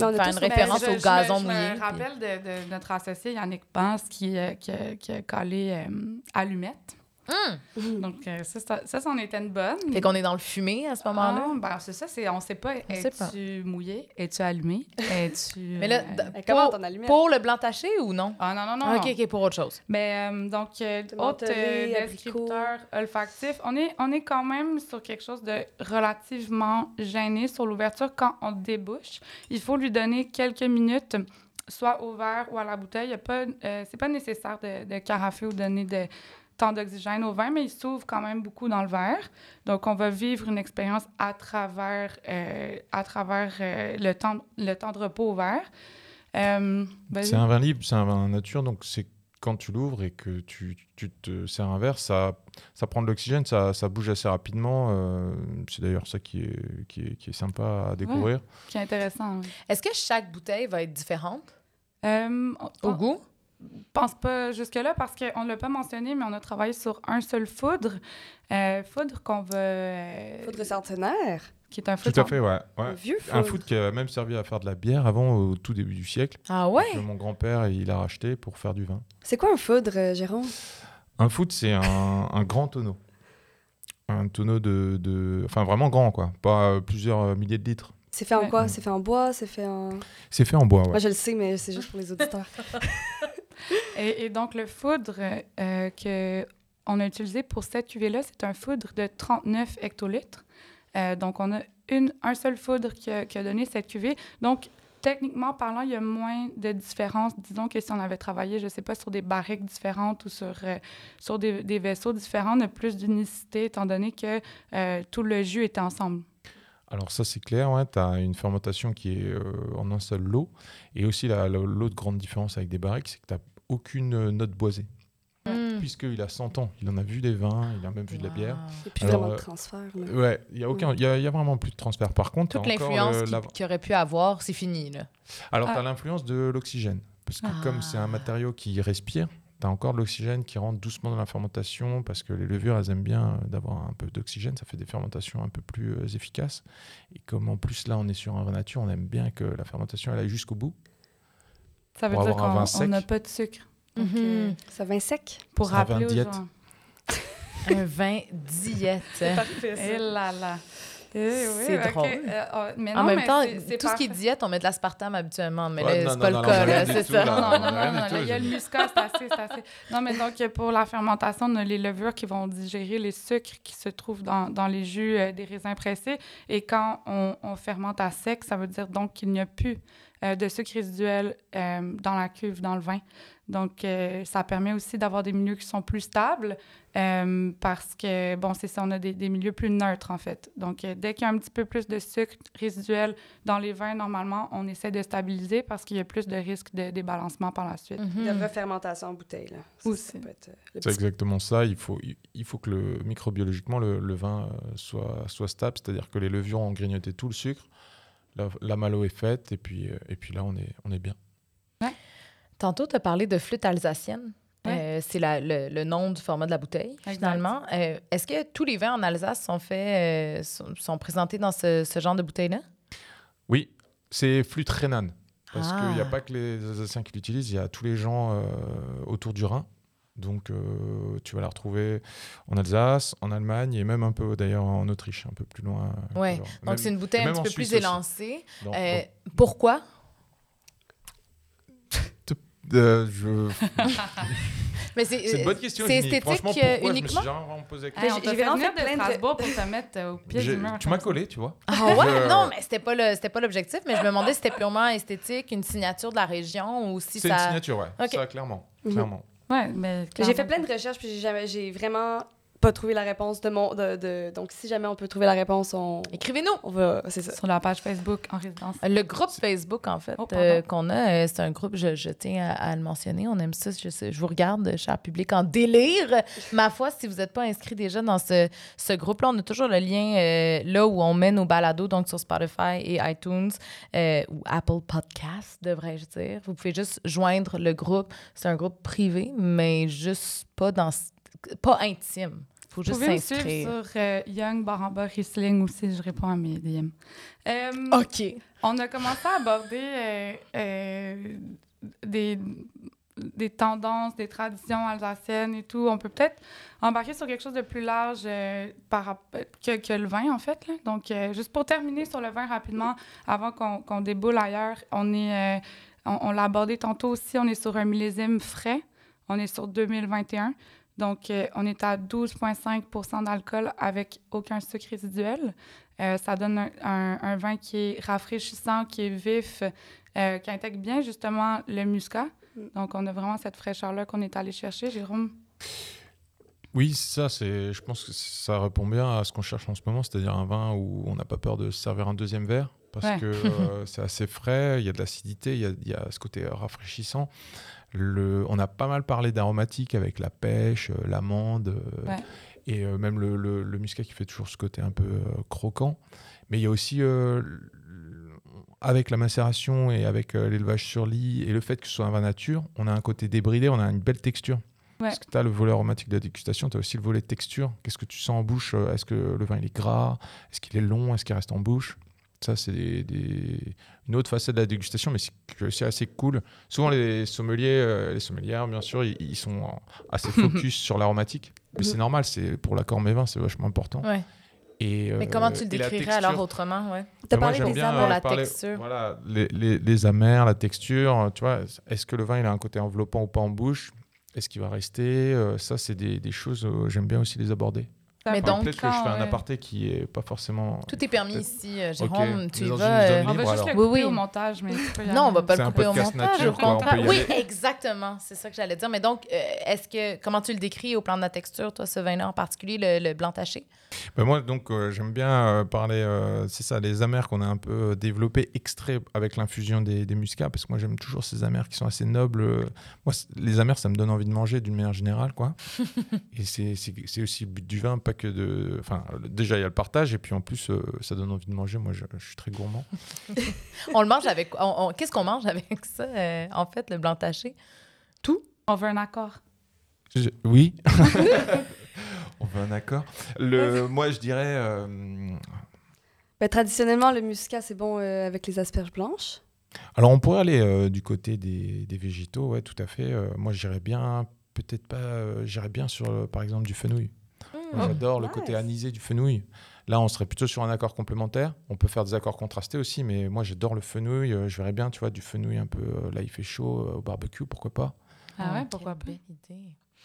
on faire une référence je- au je gazon je mouillé. me puis- rappelle de, de notre associé Yannick Pense qui, euh, qui, a- qui a collé euh, allumette. Hum! Donc, euh, ça, ça, ça, c'en était une bonne. Fait qu'on est dans le fumé à ce moment-là? Ah, ben, c'est ça, c'est, on sait pas. On sait pas. Es-tu mouillé? Es-tu allumé? Es-tu. Mais là, euh, comment ton allumette? pour le blanc taché ou non? Ah non, non, non. Ah, ok, non. ok, pour autre chose. Mais euh, donc, euh, De autre descripteur olfactif, on est, on est quand même sur quelque chose de relativement gêné sur l'ouverture quand on débouche. Il faut lui donner quelques minutes, soit au verre ou à la bouteille. Il y a pas, euh, c'est pas nécessaire de, de carafer ou donner de temps d'oxygène au vin, mais il s'ouvre quand même beaucoup dans le verre. Donc, on va vivre une expérience à travers, euh, à travers euh, le, temps, le temps de repos au verre. Euh. C'est un vin libre, c'est un vin nature, donc c'est quand tu l'ouvres et que tu, tu te sers un verre, ça, ça prend de l'oxygène, ça, ça bouge assez rapidement. euh, c'est d'ailleurs ça qui est, qui, est, qui est sympa à découvrir. Qui est intéressant. oui. Est-ce que chaque bouteille va être différente? Euh, au on- goût? Pense pas jusque-là parce qu'on ne l'a pas mentionné, mais on a travaillé sur un seul foudre. Euh, foudre qu'on va. euh, Foudre centenaire? Qui est un Tout foudre. à fait, ouais. ouais. Un vieux Un foudre. qui a même servi à faire de la bière avant, au tout début du siècle. Ah ouais? que mon grand-père il a racheté pour faire du vin. C'est quoi un foudre, euh, Jérôme? Un foot, c'est un, un grand tonneau. Un tonneau de, de- Enfin, vraiment grand, quoi. Pas euh, plusieurs euh, milliers de litres. C'est fait en Ouais. quoi? C'est fait en bois? C'est fait en... C'est fait en bois, ouais. Moi, je le sais, mais c'est juste pour les auditeurs. Et, donc, le foudre euh, que on a utilisé pour cette cuvée-là, c'est un foudre de 39 hectolitres. Euh, donc, on a un seul foudre qui a, donné cette cuvée. Donc, techniquement parlant, il y a moins de différence, disons, que si on avait travaillé, je ne sais pas, sur des barriques différentes ou sur, euh, sur des, des vaisseaux différents, on a plus d'unicité étant donné que euh, tout le jus était ensemble. Alors ça, c'est clair, ouais. Tu as une fermentation qui est euh, en un seul lot. Et aussi, la- la- l'autre grande différence avec des barriques, c'est que tu n'as aucune euh, note boisée. Hmm. Puisqu'il a 100 ans. Il en a vu des vins, il a même vu de la bière. Il n'y a plus Alors, vraiment de transfert. là. Ouais, il y a aucun, il y a, il y a vraiment plus de transfert. Par contre, Toute l'influence qu'il aurait pu avoir, c'est fini, là. Alors, tu Ah. as l'influence de l'oxygène. Parce que comme c'est Ah. un matériau qui respire, tu as encore de l'oxygène qui rentre doucement dans la fermentation parce que les levures, elles aiment bien euh, d'avoir un peu d'oxygène. Ça fait des fermentations un peu plus euh, efficaces. Et comme en plus, là, on est sur un vin nature, on aime bien que la fermentation, elle aille jusqu'au bout. Ça veut dire avoir un vin qu'on n'a pas de sucre. Donc, euh, Mhm. Ça vin sec? pour C'est un vin rappeler diète. Un vin diète. Parfait, Eh là là. Oui, C'est drôle. Euh, En même mais temps, tout ce qui est diète, on met de l'aspartame habituellement, mais Ouais, là, non, c'est pas non, le non, cas, c'est ça. Non, non, non, là, il y a le muscat, c'est assez, c'est assez. Non, mais donc, pour la fermentation, on a les levures qui vont digérer les sucres qui se trouvent dans, dans les jus euh, des raisins pressés. Et quand on, on fermente à sec, ça veut dire donc qu'il n'y a plus euh, de sucre résiduel euh, dans la cuve, dans le vin. Donc, euh, ça permet aussi d'avoir des milieux qui sont plus stables euh, parce que, bon, c'est ça, on a des, des milieux plus neutres, en fait. Donc, euh, dès qu'il y a un petit peu plus de sucre résiduel dans les vins, normalement, on essaie de stabiliser parce qu'il y a plus de risque de débalancement par la suite. Mhm. De refermentation en bouteille. Là. C'est petit- exactement ça. Il faut, il- faut que le, microbiologiquement, le, le vin soit, soit stable, c'est-à-dire que les levures ont grignoté tout le sucre, la, la malo est faite, et puis, et puis là, on est, on est bien. Tantôt, tu as parlé de flûte alsacienne. Ouais. Euh, c'est la- le, le nom du format de la bouteille, Exact. finalement. Euh, Est-ce que tous les vins en Alsace sont faits, euh, sont, sont présentés dans ce, ce genre de bouteille-là? Oui, c'est flûte rhénane. Parce Ah. qu'il n'y a pas que les Alsaciens qui l'utilisent, il y a tous les gens euh, autour du Rhin. Donc, euh, tu vas la retrouver en Alsace, en Allemagne et même un peu d'ailleurs en Autriche, un peu plus loin. Oui. Donc, c'est une bouteille un petit peu plus élancée. Euh, pourquoi? Euh, je- Mais c'est C'est une euh, bonne question. C'est esthétique Franchement, euh, pourquoi? Je me suis uniquement? jamais vraiment posé la Hey, question. on t'a j'ai fait vraiment venir fait de plein de- Strasbourg pour te mettre euh, au pied J'ai- du mur. Tu m'as collé, tu vois. Ah ouais? Je- Non, mais c'était pas le c'était pas l'objectif, mais je me demandais si c'était purement esthétique, une signature de la région ou si C'est ça. une signature, ouais. Ok. Ça, clairement. Mhm. clairement. Ouais, mais J'ai fait plein de recherches, puis j'ai jamais- j'ai vraiment pas trouvé la réponse de mon. De, de- Donc, si jamais on peut trouver la réponse, on, Écrivez-nous. on va. C'est ça. Sur la page Facebook en résidence. Le groupe Facebook, en fait, Oh, euh, qu'on a, euh, c'est un groupe, je, je tiens à, à le mentionner. On aime ça. Je, sais- je vous regarde, cher public, en délire. Ma foi, si vous n'êtes pas inscrit déjà dans ce, ce groupe-là, on a toujours le lien euh, là où on met nos balados, donc sur Spotify et iTunes euh, ou Apple Podcasts, devrais-je dire. Vous pouvez juste joindre le groupe. C'est un groupe privé, mais juste pas dans pas intime. Faut Vous juste pouvez me s'inscrire. suivre sur euh, Young Baramba Riesling aussi, je réponds à mes DM. Euh, OK. On a commencé à aborder euh, euh, des, des tendances, des traditions alsaciennes et tout. On peut peut-être embarquer sur quelque chose de plus large par, que, que le vin, en fait. là. Donc, juste pour terminer sur le vin rapidement, avant qu'on déboule ailleurs, on est, on, on l'a abordé tantôt aussi, on est sur un millésime frais. On est sur 2021. Donc, euh, on est à 12,5% d'alcool avec aucun sucre résiduel. Euh, ça donne un, un- un vin qui est rafraîchissant, qui est vif, euh, qui intègre bien justement le muscat. Mm. Donc, on a vraiment cette fraîcheur-là qu'on est allé chercher, Jérôme. Oui, ça, c'est. Je pense que ça répond bien à ce qu'on cherche en ce moment, c'est-à-dire un vin où on n'a pas peur de se servir un deuxième verre parce Ouais. que euh, c'est assez frais, il y a de l'acidité, il y y a ce côté rafraîchissant. Le, on a pas mal parlé d'aromatiques avec la pêche, euh, l'amande euh, Ouais. et euh, même le, le- le muscat qui fait toujours ce côté un peu croquant. Mais il y a aussi, avec la macération et avec l'élevage sur lit et le fait que ce soit un vin nature, on a un côté débridé, on a une belle texture. Ouais. Parce que tu as le volet aromatique de la dégustation, tu as aussi le volet texture. Qu'est-ce que tu sens en bouche Est-ce que le vin il est gras? Est-ce qu'il est long? Est-ce qu'il reste en bouche? Ça, c'est des- des- une autre facette de la dégustation, mais c'est assez cool. Souvent, les sommeliers, euh, les sommelières, bien sûr, ils, ils sont assez focus sur l'aromatique. Mais c'est normal, c'est pour l'accord mes vins, c'est vachement important. Ouais. Et, Mais euh, comment tu le décrirais alors autrement? Ouais? Mais moi, parlé j'aime des bien, amers. euh, la parler- texture. Voilà, les, les, les amers, la texture, tu vois, est-ce que le vin il a un côté enveloppant ou pas en bouche? Est-ce qu'il va rester? Euh, Ça, c'est des, des choses, j'aime bien aussi les aborder. Mais Enfin, donc, Peut-être que je fais un ouais. aparté qui est pas forcément. Tout est permis Peut-être- ici, euh. Jérôme. Tu y vas. euh, On va juste le couper Oui, oui. au montage, mais Non, on va pas C'est le couper au montage, nature, au quoi, on contraire. peut y Oui, aller. exactement. C'est ça que j'allais dire. Mais donc, euh, est-ce que comment tu le décris au plan de la texture, toi, ce vin-là en particulier, le, le blanc taché? Ben moi, donc, euh, j'aime bien euh, parler, euh, c'est ça, les amers qu'on a un peu euh, développés, extraits avec l'infusion des, des muscats, parce que moi, j'aime toujours ces amers qui sont assez nobles. euh. Moi, les amers, ça me donne envie de manger d'une manière générale, quoi. et c'est c'est- c'est aussi le but du vin, pas que de. Enfin, déjà, il y a le partage, et puis en plus, euh, ça donne envie de manger. Moi, je, je suis très gourmand. On le mange avec. on- on- Qu'est-ce qu'on mange avec ça, euh, en fait, le blanc taché? On veut un accord. Je- Oui. On veut un accord. Le, moi, je dirais. euh, Ben, traditionnellement, le muscat, c'est bon euh, avec les asperges blanches. Alors, on pourrait aller euh, du côté des, des végétaux, ouais, tout à fait. Euh, moi, j'irais bien, peut-être pas, euh, j'irais bien sur, euh, par exemple, du fenouil. Moi, Mmh. J'adore le nice. côté anisé du fenouil. Là, on serait plutôt sur un accord complémentaire. On peut faire des accords contrastés aussi, mais moi, j'adore le fenouil. Euh, je verrais bien, tu vois, du fenouil un peu. euh, là, il fait chaud euh, au barbecue, pourquoi pas Ah ouais, quelle pourquoi pas?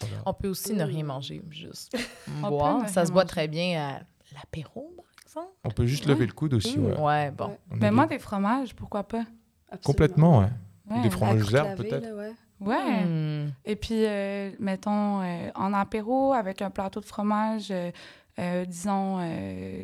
Voilà. On peut aussi ne Mmh. rien manger, juste boire. Ça se boit manger. très bien à l'apéro, par exemple. On peut juste Ouais. lever le coude aussi. Mmh. ouais. Ouais, bon. Ouais. Mais moi, des fromages, pourquoi pas? Absolument. Complètement, ouais. Ouais. Des fromages herbes, peut-être. Ouais. Hmm. Et puis, euh, mettons, euh, en apéro, avec un plateau de fromage, euh, disons,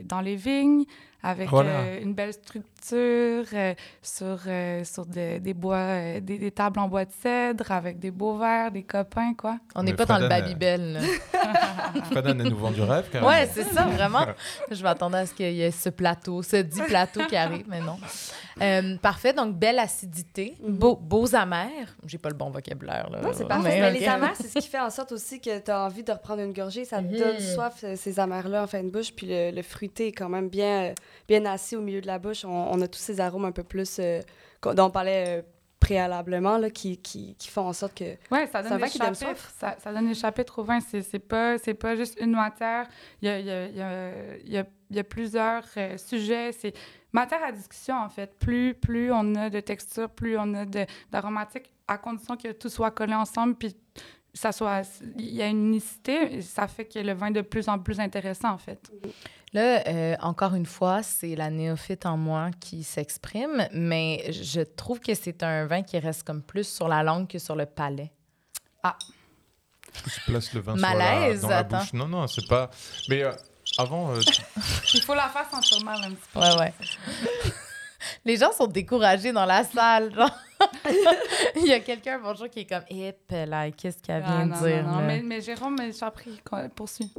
dans les vignes, avec Voilà. euh, une belle structure, euh, sur, euh, sur de- des bois, euh, des, des tables en bois de cèdre, avec des beaux verres, des copains, quoi. On n'est pas dans le euh, Babybel. là. Fredan, elle nous vend du rêve, carrément. Ouais, c'est ça, vraiment. Je m'attendais à ce qu'il y ait ce plateau, ce dit plateau qui arrive, mais non. Euh, parfait, donc belle acidité, Mhm. beau, beaux amers. J'ai pas le bon vocabulaire, là. Non, c'est parfait. Mais les amers, c'est ce qui fait en sorte aussi que tu as envie de reprendre une gorgée. Ça te Mhm. donne soif, euh, ces amers-là, en fin de bouche. Puis le, le fruité est quand même bien, euh, bien assis au milieu de la bouche. On, on a tous ces arômes un peu plus euh, dont on parlait euh, préalablement, là, qui, qui, qui font en sorte que... Ouais, ça donne des chapitres. Ça, ça donne des chapitres au vin. C'est c'est pas, c'est pas juste une matière. Il y a, il y a, il y a, il y plusieurs euh, sujets. C'est matière à discussion, en fait. Plus, plus on a de texture, plus on a de- d'aromatique, à condition que tout soit collé ensemble, puis ça soit... Il y a une unicité, ça fait que le vin est de plus en plus intéressant, en fait. Là, euh, encore une fois, c'est la néophyte en moi qui s'exprime, mais je trouve que c'est un vin qui reste comme plus sur la langue que sur le palais. Tu places le vin Malaise, sur la, dans la attends. bouche. Non, non, c'est pas. Mais euh, avant, euh, tu- Il faut la faire sentir mal un petit peu. Ouais, ouais. Les gens sont découragés dans la salle. genre. Il y a quelqu'un, bonjour, qui est comme, hip, là, qu'est-ce qu'elle vient Ah, de non, dire? non, non. Mais, mais Jérôme, prie, qu'on- poursuis.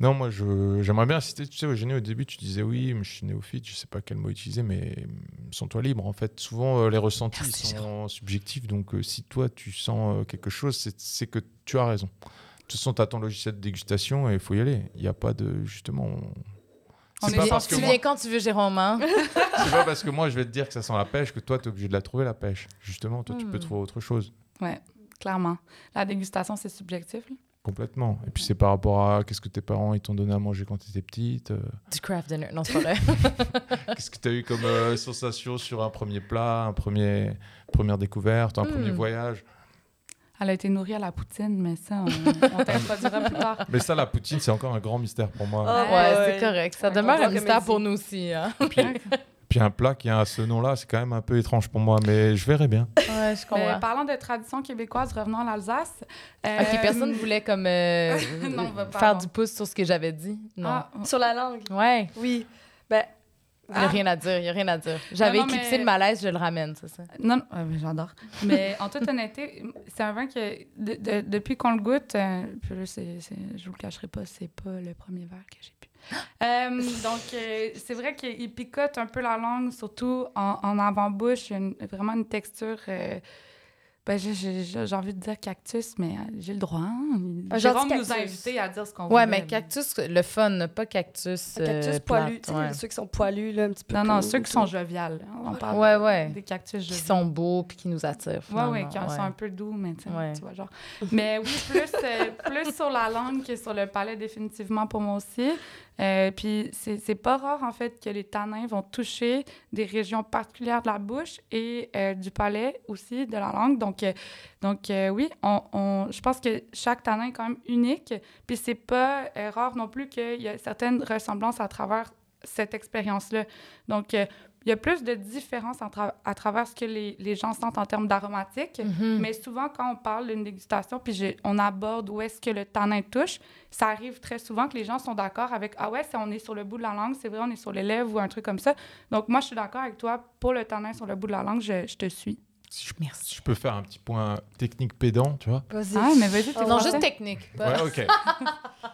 non, moi, je, j'aimerais bien insister. Tu sais, Eugénie, au début, tu disais oui, mais je suis néophyte, je sais pas quel mot utiliser, mais hum, sens-toi libre. En fait, souvent, euh, les ressentis Merci, ils sont subjectifs. Donc, euh, si toi, tu sens euh, quelque chose, c'est, c'est que tu as raison. De toute façon, tu as ton logiciel de dégustation et il faut y aller. Il n'y a pas de. Justement. on- On est parce que tu moi- viens quand tu veux, Jérôme, hein? c'est pas parce que moi je vais te dire que ça sent la pêche que toi tu es obligé de la trouver la pêche. Justement, toi tu peux Hmm. trouver autre chose. Clairement. La dégustation, c'est subjectif. là. Complètement. Et puis c'est par rapport à qu'est-ce que tes parents ils t'ont donné à manger quand tu étais petite, euh, Du craft dinner. Non, c'est pas vrai. qu'est-ce que tu as eu comme euh, sensation sur un premier plat, un premier première découverte, un Hmm. premier voyage? Elle a été nourrie à la poutine, mais ça, on, on t'introduira plus tard. Mais ça la poutine c'est encore un grand mystère pour moi. Ah, ouais, ouais, c'est ouais. correct. Ça demeure un mystère pour nous aussi. Hein? Puis, puis un plat qui a ce nom-là, c'est quand même un peu étrange pour moi, mais je verrai bien. Ouais, je Mais comprends. parlant de tradition québécoise, revenons à l'Alsace. Ok, Euh, personne voulait comme euh, Non, bah, faire pardon. du pouce sur ce que j'avais dit. Non. Ah, Sur la langue, Ouais. oui. Ben, Il n'y a rien à dire, il n'y a rien à dire. J'avais éclipsé mais- le malaise, je le ramène, c'est ça. Non, non, j'adore. Mais en toute honnêteté, c'est un vin que de- de- depuis qu'on le goûte, euh, je vous le cacherai pas, c'est pas le premier verre que j'ai bu. Euh, donc, euh, c'est vrai qu'il picote un peu la langue, surtout en, en avant-bouche. Vraiment une texture. Ben, j'ai, j'ai- j'ai envie de dire cactus, mais euh, j'ai le droit. Hein? Un Jérôme nous a invités à dire ce qu'on Ouais, voulait. mais cactus, le fun, pas cactus. Un cactus euh, poilu, plate, ouais. ceux qui sont poilus, là, un petit peu. Non, non, ceux qui sont joviales. On parle Ouais, ouais. des cactus Qui sont beaux puis qui nous attirent. Ouais, ouais, finalement, qui ouais. sont un peu doux, mais Ouais. tu vois, genre. Mais oui, plus, euh, plus sur la langue que sur le palais, définitivement, pour moi aussi. Euh, puis c'est pas rare, en fait, que les tanins vont toucher des régions particulières de la bouche et euh, du palais aussi, de la langue. Donc, euh, donc euh, oui, on, je pense que chaque tanin est quand même unique. Puis c'est pas rare non plus qu'il y a certaines ressemblances à travers cette expérience-là. Donc, il y a plus de différences tra- à travers ce que les, les gens sentent en termes d'aromatiques. Mhm. Mais souvent, quand on parle d'une dégustation, puis on aborde où est-ce que le tanin touche, ça arrive très souvent que les gens sont d'accord avec Ah ouais, on est sur le bout de la langue, c'est vrai, on est sur les lèvres ou un truc comme ça. Donc, moi, je suis d'accord avec toi. Pour le tanin sur le bout de la langue, je, je te suis. Si je, Merci. si je peux faire un petit point technique pédant, tu vois. Vas-y. Ah, mais vas-y, Oh, Non, juste technique. pas- Ouais, ok.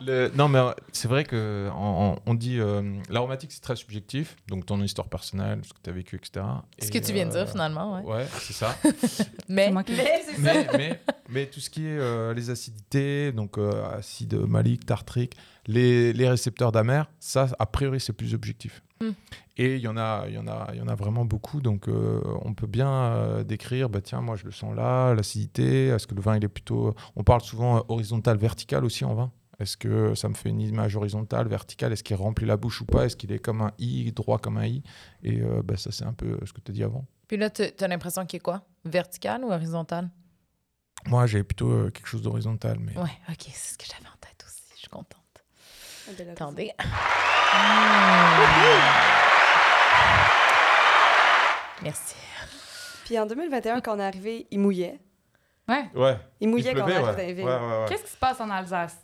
Le- non, mais euh, c'est vrai que en- en- on dit euh, l'aromatique, c'est très subjectif. Donc ton histoire personnelle, ce que tu as vécu, etc. Ce Et, que tu viens de euh, dire, finalement, ouais. Ouais, c'est ça. Mais, C'est moi qui- Mais c'est ça. mais, mais, mais tout ce qui est euh, les acidités, donc euh, acide malique, tartrique, les, les récepteurs d'amer, ça, a priori, c'est plus objectif. Mm. Et il y, en a, il y, en a, il y en a vraiment beaucoup. Donc, euh, on peut bien euh, décrire, bah, tiens, moi, je le sens là, l'acidité. Est-ce que le vin, il est plutôt. On parle souvent euh, horizontal, vertical aussi en vin? Est-ce que ça me fait une image horizontale, verticale? Est-ce qu'il remplit la bouche ou pas? Est-ce qu'il est comme un I, droit comme un I? Et euh, bah, ça, c'est un peu ce que tu as dit avant. puis là, tu as l'impression qu'il est quoi? Vertical ou horizontal? Moi, j'ai plutôt euh, quelque chose d'horizontal. Mais... Ouais, OK, c'est ce que j'avais en tête aussi. Je suis contente. Ah, Merci. Puis en 2021, quand on est arrivé, il mouillait. Ouais. Ouais. Il mouillait quand on ouais. Ouais, ouais, ouais. Qu'est-ce qui se passe en Alsace?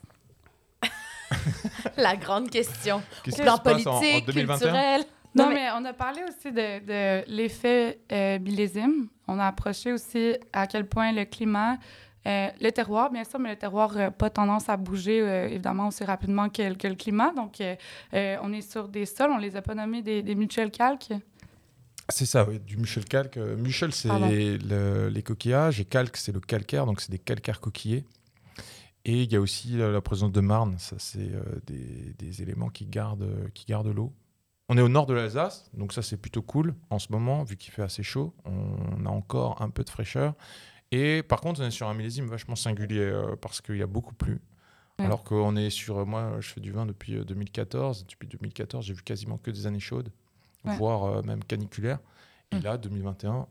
La grande question. Qu'est-ce Au qui plan se passe en- en politique, 2021? culturel. Non, Non, mais- mais... on a parlé aussi de, de l'effet euh, millésime. On a approché aussi à quel point le climat, euh, le terroir, bien sûr, mais le terroir n'a pas tendance à bouger, euh, évidemment, aussi rapidement que, que le climat. Donc, euh, euh, on est sur des sols, on les a pas nommés des, des mutuelles calques. C'est ça, oui, du Muchel calque. Euh, Muchel, c'est le- les coquillages, et calque, c'est le calcaire, donc c'est des calcaires coquillés. Et il y a aussi la, la présence de marne, ça, c'est euh, des, des éléments qui gardent, qui gardent l'eau. On est au nord de l'Alsace, donc ça, c'est plutôt cool en ce moment, vu qu'il fait assez chaud. On a encore un peu de fraîcheur. Et par contre, on est sur un millésime vachement singulier, euh, parce qu'il y a beaucoup plu. Ouais. Alors qu'on est sur. Moi, je fais du vin depuis euh, 2014. Depuis 2014, j'ai vu quasiment que des années chaudes, Ouais. voire euh, même caniculaires. Et Mm. là, 2021,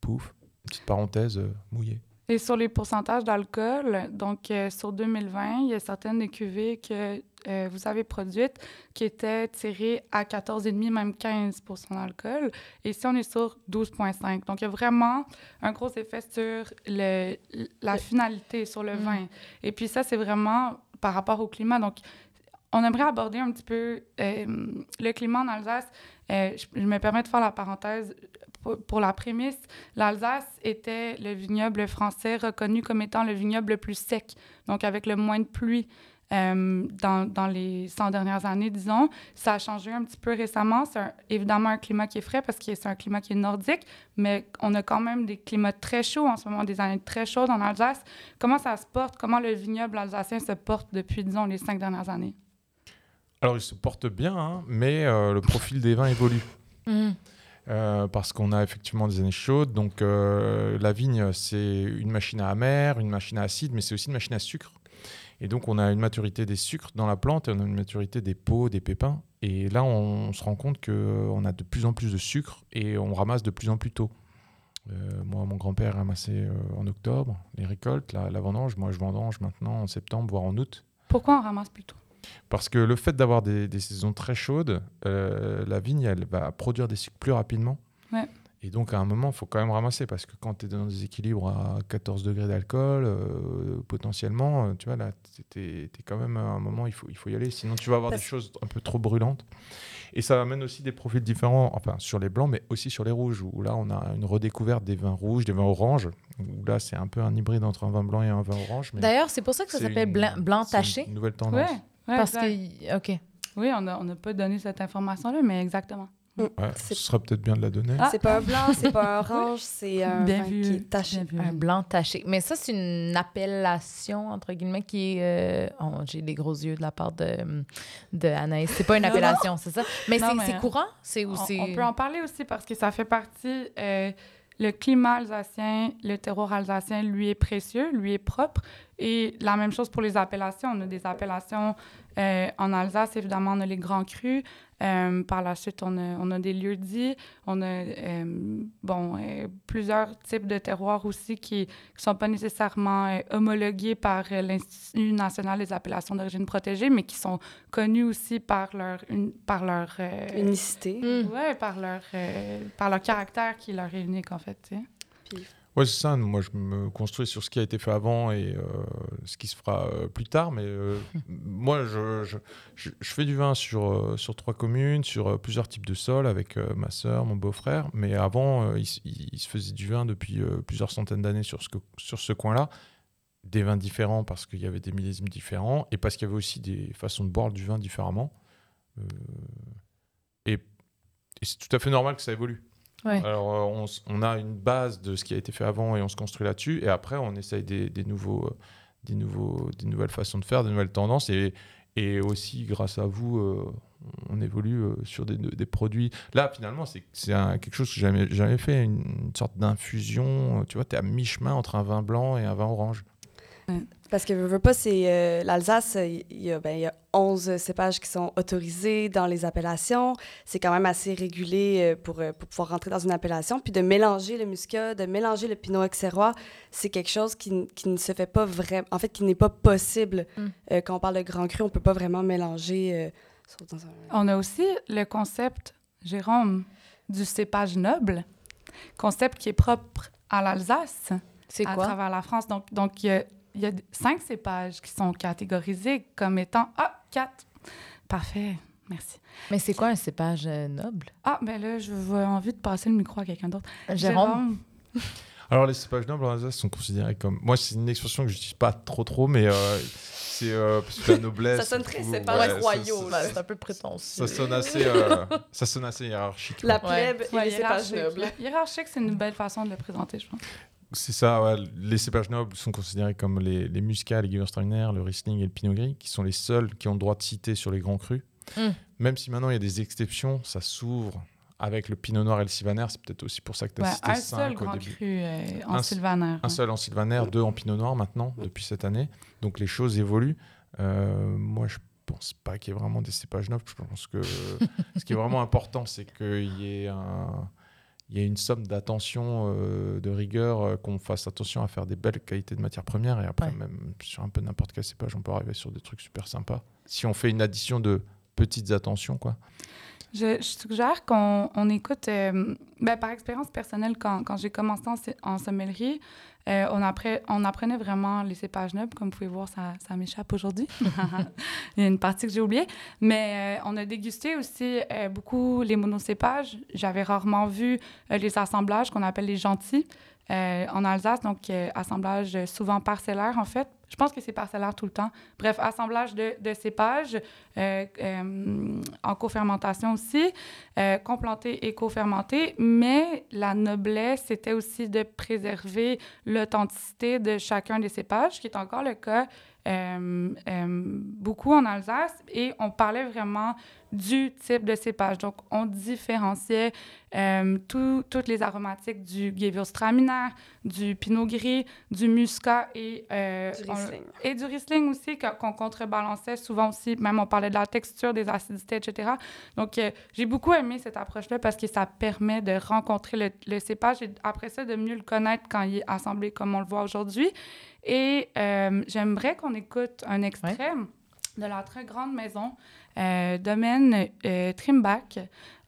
pouf, petite parenthèse euh, mouillée. Et sur les pourcentages d'alcool, donc euh, sur 2020, il y a certaines des cuvées que euh, vous avez produites qui étaient tirées à 14,5, même 15% d'alcool. Et ici, on est sur 12,5. Donc, il y a vraiment un gros effet sur le, la finalité, sur le Mm. vin. Et puis ça, c'est vraiment par rapport au climat. Donc, on aimerait aborder un petit peu euh, le climat en Alsace. Euh, je, je me permets de faire la parenthèse pour, pour la prémisse. L'Alsace était le vignoble français reconnu comme étant le vignoble le plus sec, donc avec le moins de pluie. Euh, dans, dans les 100 dernières années, disons. Ça a changé un petit peu récemment. C'est un- évidemment un climat qui est frais parce que c'est un climat qui est nordique, mais on a quand même des climats très chauds en ce moment, des années très chaudes en Alsace. Comment ça se porte? Comment le vignoble alsacien se porte depuis, disons, les cinq dernières années? Alors, il se porte bien, hein, mais euh, le profil des vins évolue. Mhm. Euh, parce qu'on a effectivement des années chaudes. Donc, euh, la vigne, c'est une machine à amer, une machine à acide, mais c'est aussi une machine à sucre. Et donc, on a une maturité des sucres dans la plante et on a une maturité des peaux, des pépins. Et là, on, se rend compte qu'on a de plus en plus de sucre et on ramasse de plus en plus tôt. Euh, moi, mon grand-père ramassait euh, en octobre les récoltes, la, la vendange. Moi, je vendange maintenant en septembre, voire en août. Pourquoi on ramasse plus tôt? Parce que le fait d'avoir des, des saisons très chaudes, euh, la vigne, elle va produire des sucres plus rapidement. Ouais. Et donc, à un moment, il faut quand même ramasser parce que quand tu es dans des équilibres à 14 degrés d'alcool, euh, potentiellement, euh, tu vois, là, tu es, quand même à un moment, il faut, il faut y aller. Sinon, tu vas avoir Parce- des choses un peu trop brûlantes. Et ça amène aussi des profils différents, enfin, sur les blancs, mais aussi sur les rouges, où là, on a une redécouverte des vins rouges, des vins oranges, où là, c'est un peu un hybride entre un vin blanc et un vin orange. D'ailleurs, c'est pour ça que ça s'appelle une- blanc, taché. une nouvelle Ouais, tendance. ouais, Parce exact. que, OK. Oui, on n'a on n'a pas donné cette information-là, mais exactement. Ouais, C'est- ce serait peut-être bien de la donner. Ah. C'est pas un blanc, c'est pas un orange, c'est un Bien vin vu. qui est taché. Un blanc taché. Mais ça, c'est une appellation, entre guillemets, qui est... euh, oh, J'ai des gros yeux de la part de, de Anaïs. C'est pas une appellation, c'est ça? Mais c'est c'est courant? On, on peut en parler aussi parce que ça fait partie. euh, le climat alsacien, le terroir alsacien, lui est précieux, lui est propre. Et la même chose pour les appellations. On a des appellations euh, en Alsace, évidemment, on a les grands crus. Euh, par la suite, on a, on a des lieux dits. On a euh, bon, euh, plusieurs types de terroirs aussi qui ne sont pas nécessairement euh, homologués par euh, l'Institut national des appellations d'origine protégée, mais qui sont connus aussi par leur, une- par leur euh, Unicité. Hmm. Ouais, par leur, euh, par leur caractère qui leur est unique, en fait. Puis, Ouais, c'est ça. Moi, je me construis sur ce qui a été fait avant et euh, ce qui se fera euh, plus tard. Mais euh, moi, je, je, je- fais du vin sur, sur trois communes, sur plusieurs types de sols avec ma sœur, mon beau-frère. Mais avant, il, il- il se faisait du vin depuis plusieurs centaines d'années sur ce, que- sur ce coin-là. Des vins différents parce qu'il y avait des millésimes différents et parce qu'il y avait aussi des façons de boire du vin différemment. Et et c'est tout à fait normal que ça évolue. Alors, euh, on, a une base de ce qui a été fait avant et on se construit là-dessus. Et après, on essaye des, nouveaux, euh, des, nouveaux, des nouvelles façons de faire, des nouvelles tendances. Et, aussi, grâce à vous, euh, on évolue sur des, produits. Là, finalement, c'est quelque chose que j'ai jamais, jamais fait, une, une sorte d'infusion. Tu vois, tu es à mi-chemin entre un vin blanc et un vin orange. Parce que, veux, veux pas, c'est euh, l'Alsace, il y, a, ben, y a 11 cépages qui sont autorisés dans les appellations. C'est quand même assez régulé euh, pour, euh, pour pouvoir rentrer dans une appellation. Puis de mélanger le muscat, de mélanger le pinot auxerrois, c'est quelque chose qui, qui ne se fait pas vraiment... En fait, qui n'est pas possible. Mm. Euh, quand on parle de grand cru, on peut pas vraiment mélanger... euh, sauf dans un- On a aussi le concept, Jérôme, du cépage noble, concept qui est propre à l'Alsace, C'est à quoi? travers la France. Donc, donc il y a, il y a cinq cépages qui sont catégorisés comme étant... Ah, quatre! Parfait, merci. Mais c'est quoi un cépage euh, noble? Ah, ben là, je veux envie de passer le micro à quelqu'un d'autre. Jérôme? Alors, les cépages nobles en Alsace sont considérés comme. Moi, c'est une expression que je n'utilise pas trop, trop, mais euh, c'est euh, parce que la noblesse. Ça sonne très cépage ouais, royaux, là. c'est un peu prétentieux. Ça sonne assez, euh, ça sonne assez hiérarchique. La plèbe et Ouais, les cépages hiérarchique. nobles. Hiérarchique, c'est une belle façon de le présenter, je pense. C'est ça, ouais. les cépages nobles sont considérés comme les, les muscats, les gewürztraminer, le riesling et le pinot gris, qui sont les seuls qui ont le droit de citer sur les grands crus. Mm. Même si maintenant il y a des exceptions, ça s'ouvre avec le pinot noir et le sylvaner. C'est peut-être aussi pour ça que tu as Ouais, cité un seul au grand début. cru euh, en Un- sylvaner. Un seul en sylvaner, deux en pinot noir maintenant, depuis cette année. Donc les choses évoluent. Euh, moi, je pense pas qu'il y ait vraiment des cépages nobles. Je pense que ce qui est vraiment important, c'est qu'il y ait un- il y ait une somme d'attention, euh, de rigueur, euh, qu'on fasse attention à faire des belles qualités de matières premières. Et après, Ouais. même sur un peu n'importe quel cépage, on peut arriver sur des trucs super sympas. Si on fait une addition de petites attentions, quoi. Je, je suggère qu'on on écoute, euh, ben, par expérience personnelle, quand, quand j'ai commencé en, en sommellerie, euh, on, appre- on apprenait vraiment les cépages nobles. Comme vous pouvez voir, ça, ça m'échappe aujourd'hui. Il y a une partie que j'ai oubliée. Mais euh, on a dégusté aussi euh, beaucoup les monocépages. J'avais rarement vu les assemblages qu'on appelle les gentils en Alsace. Donc, assemblage euh, souvent parcellaire, en fait. Je pense que c'est parcellaire tout le temps. Bref, assemblage de, de cépages euh, euh, en co-fermentation aussi, euh, complanté et co-fermenté. Mais la noblesse, c'était aussi de préserver l'authenticité de chacun des cépages, qui est encore le cas euh, euh, beaucoup en Alsace. Et on parlait vraiment du type de cépage. Donc, on différenciait euh, tout- toutes les aromatiques du Gewürztraminer, du Pinot Gris, du Muscat et, euh, Du on- Riesling. et du Riesling aussi, qu'on contrebalançait souvent aussi. Même on parlait de la texture, des acidités, etc. Donc, euh, j'ai beaucoup aimé cette approche-là parce que ça permet de rencontrer le, le cépage et après ça, de mieux le connaître quand il est assemblé comme on le voit aujourd'hui. Et euh, j'aimerais qu'on écoute un extrait de la très grande maison euh, domaine euh, Trimbach,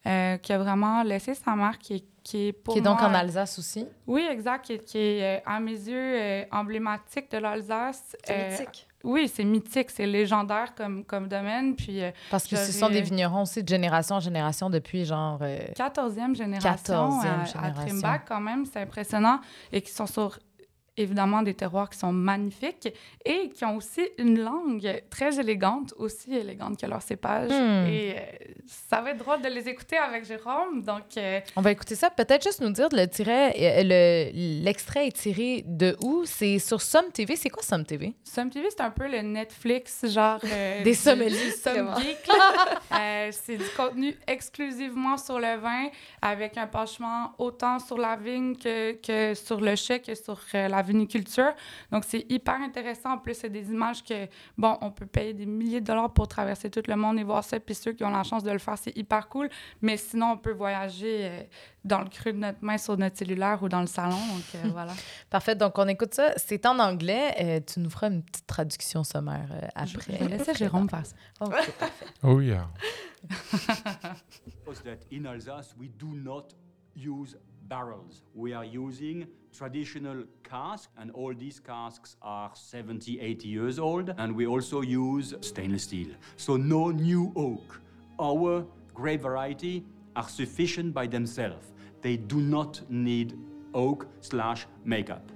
euh, qui a vraiment laissé sa marque, qui est, qui est pour Qui est donc moi- en Alsace aussi. Oui, exact, qui est, qui est, euh, à mes yeux euh, emblématique de l'Alsace. C'est Euh, mythique. Oui, c'est mythique, c'est légendaire comme, comme domaine. Puis euh, Parce que ce sont des vignerons aussi de génération en génération depuis genre. euh, 14e génération 14e à, à génération. Trimbach, quand même, c'est impressionnant. Et qui sont sur, évidemment, des terroirs qui sont magnifiques et qui ont aussi une langue très élégante, aussi élégante que leur cépage. Hmm. Et euh, ça va être drôle de les écouter avec Jérôme. Donc, euh, On va écouter ça. Peut-être juste nous dire le tiret, euh, le- l'extrait est tiré de où? C'est sur Somme TV. C'est quoi Somme TV Somme TV, c'est un peu le Netflix, genre. euh, Des sommeliers, c'est du contenu exclusivement sur le vin, avec un penchement autant sur la vigne que, que sur le chai, que sur la viniculture. Donc, c'est hyper intéressant. En plus, c'est des images que, bon, on peut payer des milliers de dollars pour traverser tout le monde et voir ça. Puis ceux qui ont la chance de le faire, c'est hyper cool. Mais sinon, on peut voyager euh, dans le creux de notre main sur notre cellulaire ou dans le salon. Donc, euh, voilà. Parfait. Donc, on écoute ça. C'est en anglais. Euh, tu nous feras une petite traduction sommaire euh, Je après. vais laisser Jérôme faire ça. OK, parfait. Oh yeah. that in Alsace we do not use barrels. We are using traditional casks, and all these casks are 70, 80 years old, and we also use stainless steel. So no new oak. Our grape variety are sufficient by themselves. They do not need oak slash makeup.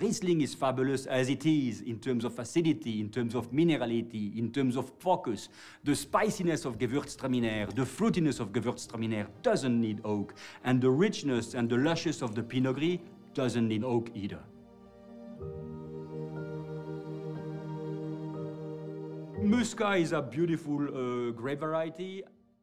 Riesling is fabulous as it is in terms of acidity, in terms of minerality, in terms of focus. The spiciness of Gewürztraminer, the fruitiness of Gewürztraminer doesn't need oak, and the richness and the luscious of the Pinot Gris doesn't need oak either. Musca is a beautiful uh, grape variety.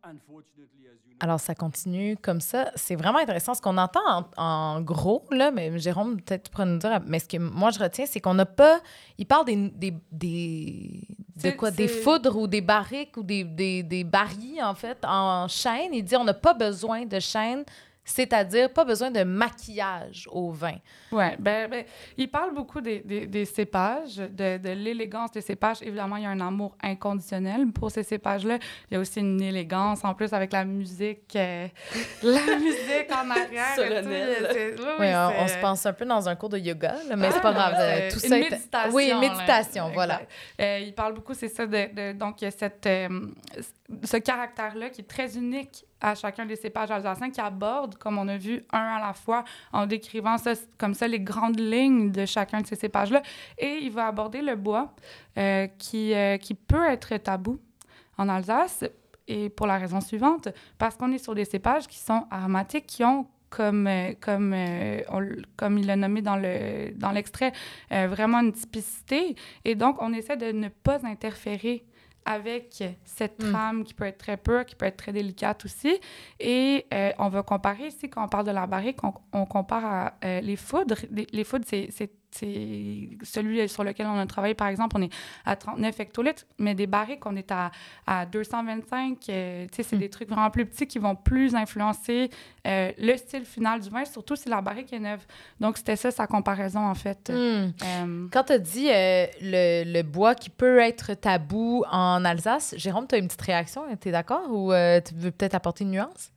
Unfortunately, as you know, Alors, ça continue comme ça. C'est vraiment intéressant. Ce qu'on entend en, en gros, là, mais Jérôme, peut-être tu nous dire, mais ce que moi je retiens, c'est qu'on n'a pas. Il parle des. des, des de quoi? Des foudres ou des barriques ou des, des, des barils, en fait, en chaîne. Il dit on n'a pas besoin de chaîne, c'est-à-dire pas besoin de maquillage au vin. Oui, ben, ben, il parle beaucoup des, des, des cépages, de, de l'élégance des cépages. Évidemment, il y a un amour inconditionnel pour ces cépages-là. Il y a aussi une élégance, en plus, avec la musique, euh, la musique en arrière. et tout. Solennelle. C'est- Oui, on, on c'est- se pense un peu dans un cours de yoga, là, mais c'est Ah, pas grave. c'est euh, Tout une ça est- méditation. Oui, là. méditation, voilà. Euh, il parle beaucoup, c'est ça, de, de- donc il y a cette, euh, ce caractère-là qui est très unique à chacun des cépages alsaciens, qui aborde, comme on a vu, un à la fois, en décrivant ça, comme ça les grandes lignes de chacun de ces cépages-là. Et il va aborder le bois, euh, qui, euh, qui peut être tabou en Alsace, et pour la raison suivante, parce qu'on est sur des cépages qui sont aromatiques, qui ont comme, euh, comme, comme il l'a nommé dans le dans l'extrait, vraiment une typicité. Et donc, on essaie de ne pas interférer avec cette Mm. trame qui peut être très pure, qui peut être très délicate aussi. Et euh, on va comparer ici, quand on parle de la barrique, on, on compare à euh, les foudres. Les, les foudres, c'est c'est- celui sur lequel on a travaillé, par exemple, on est à 39 hectolitres, mais des barriques, on est à, à 225. euh, c'est Mm. des trucs vraiment plus petits qui vont plus influencer euh, le style final du vin, surtout si la barrique est neuve. Donc, c'était ça sa comparaison, en fait. Hmm. Euh, Quand tu as dit le, le bois qui peut être tabou en Alsace, Jérôme, tu as une petite réaction? Tu es d'accord ou tu veux peut-être apporter une nuance?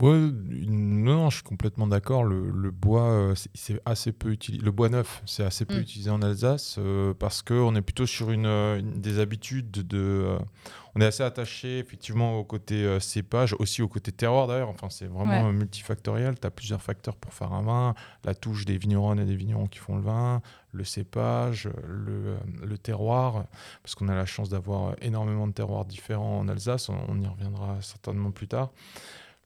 Ouais, non, je suis complètement d'accord. Le, le bois, euh, c'est- assez peu utilisé. Le bois neuf, c'est assez peu Mm. utilisé en Alsace euh, parce qu'on est plutôt sur une, euh, une- des habitudes de. euh, on est assez attaché effectivement au côté euh, cépage, aussi au côté terroir d'ailleurs. Enfin, c'est vraiment Ouais. multifactoriel. Tu as plusieurs facteurs pour faire un vin la touche des vignerons et des vignerons qui font le vin, le cépage, le, le terroir, parce qu'on a la chance d'avoir énormément de terroirs différents en Alsace. On, on y reviendra certainement plus tard.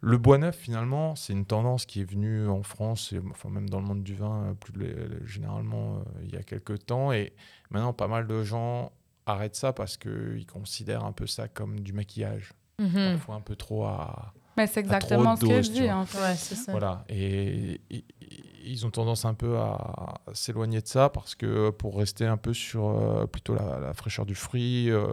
Le bois neuf, finalement, c'est une tendance qui est venue en France, et, enfin même dans le monde du vin, euh, plus le- le- généralement euh, il y a quelques temps. Et maintenant, pas mal de gens arrêtent ça parce qu'ils considèrent un peu ça comme du maquillage. Mhm. Parfois un peu trop à... mais c'est trop exactement de ce que je dis, en fait. Ouais, c'est ça. Voilà. Et ils ont tendance un peu à s'éloigner de ça parce que pour rester un peu sur euh, plutôt la, la fraîcheur du fruit, euh,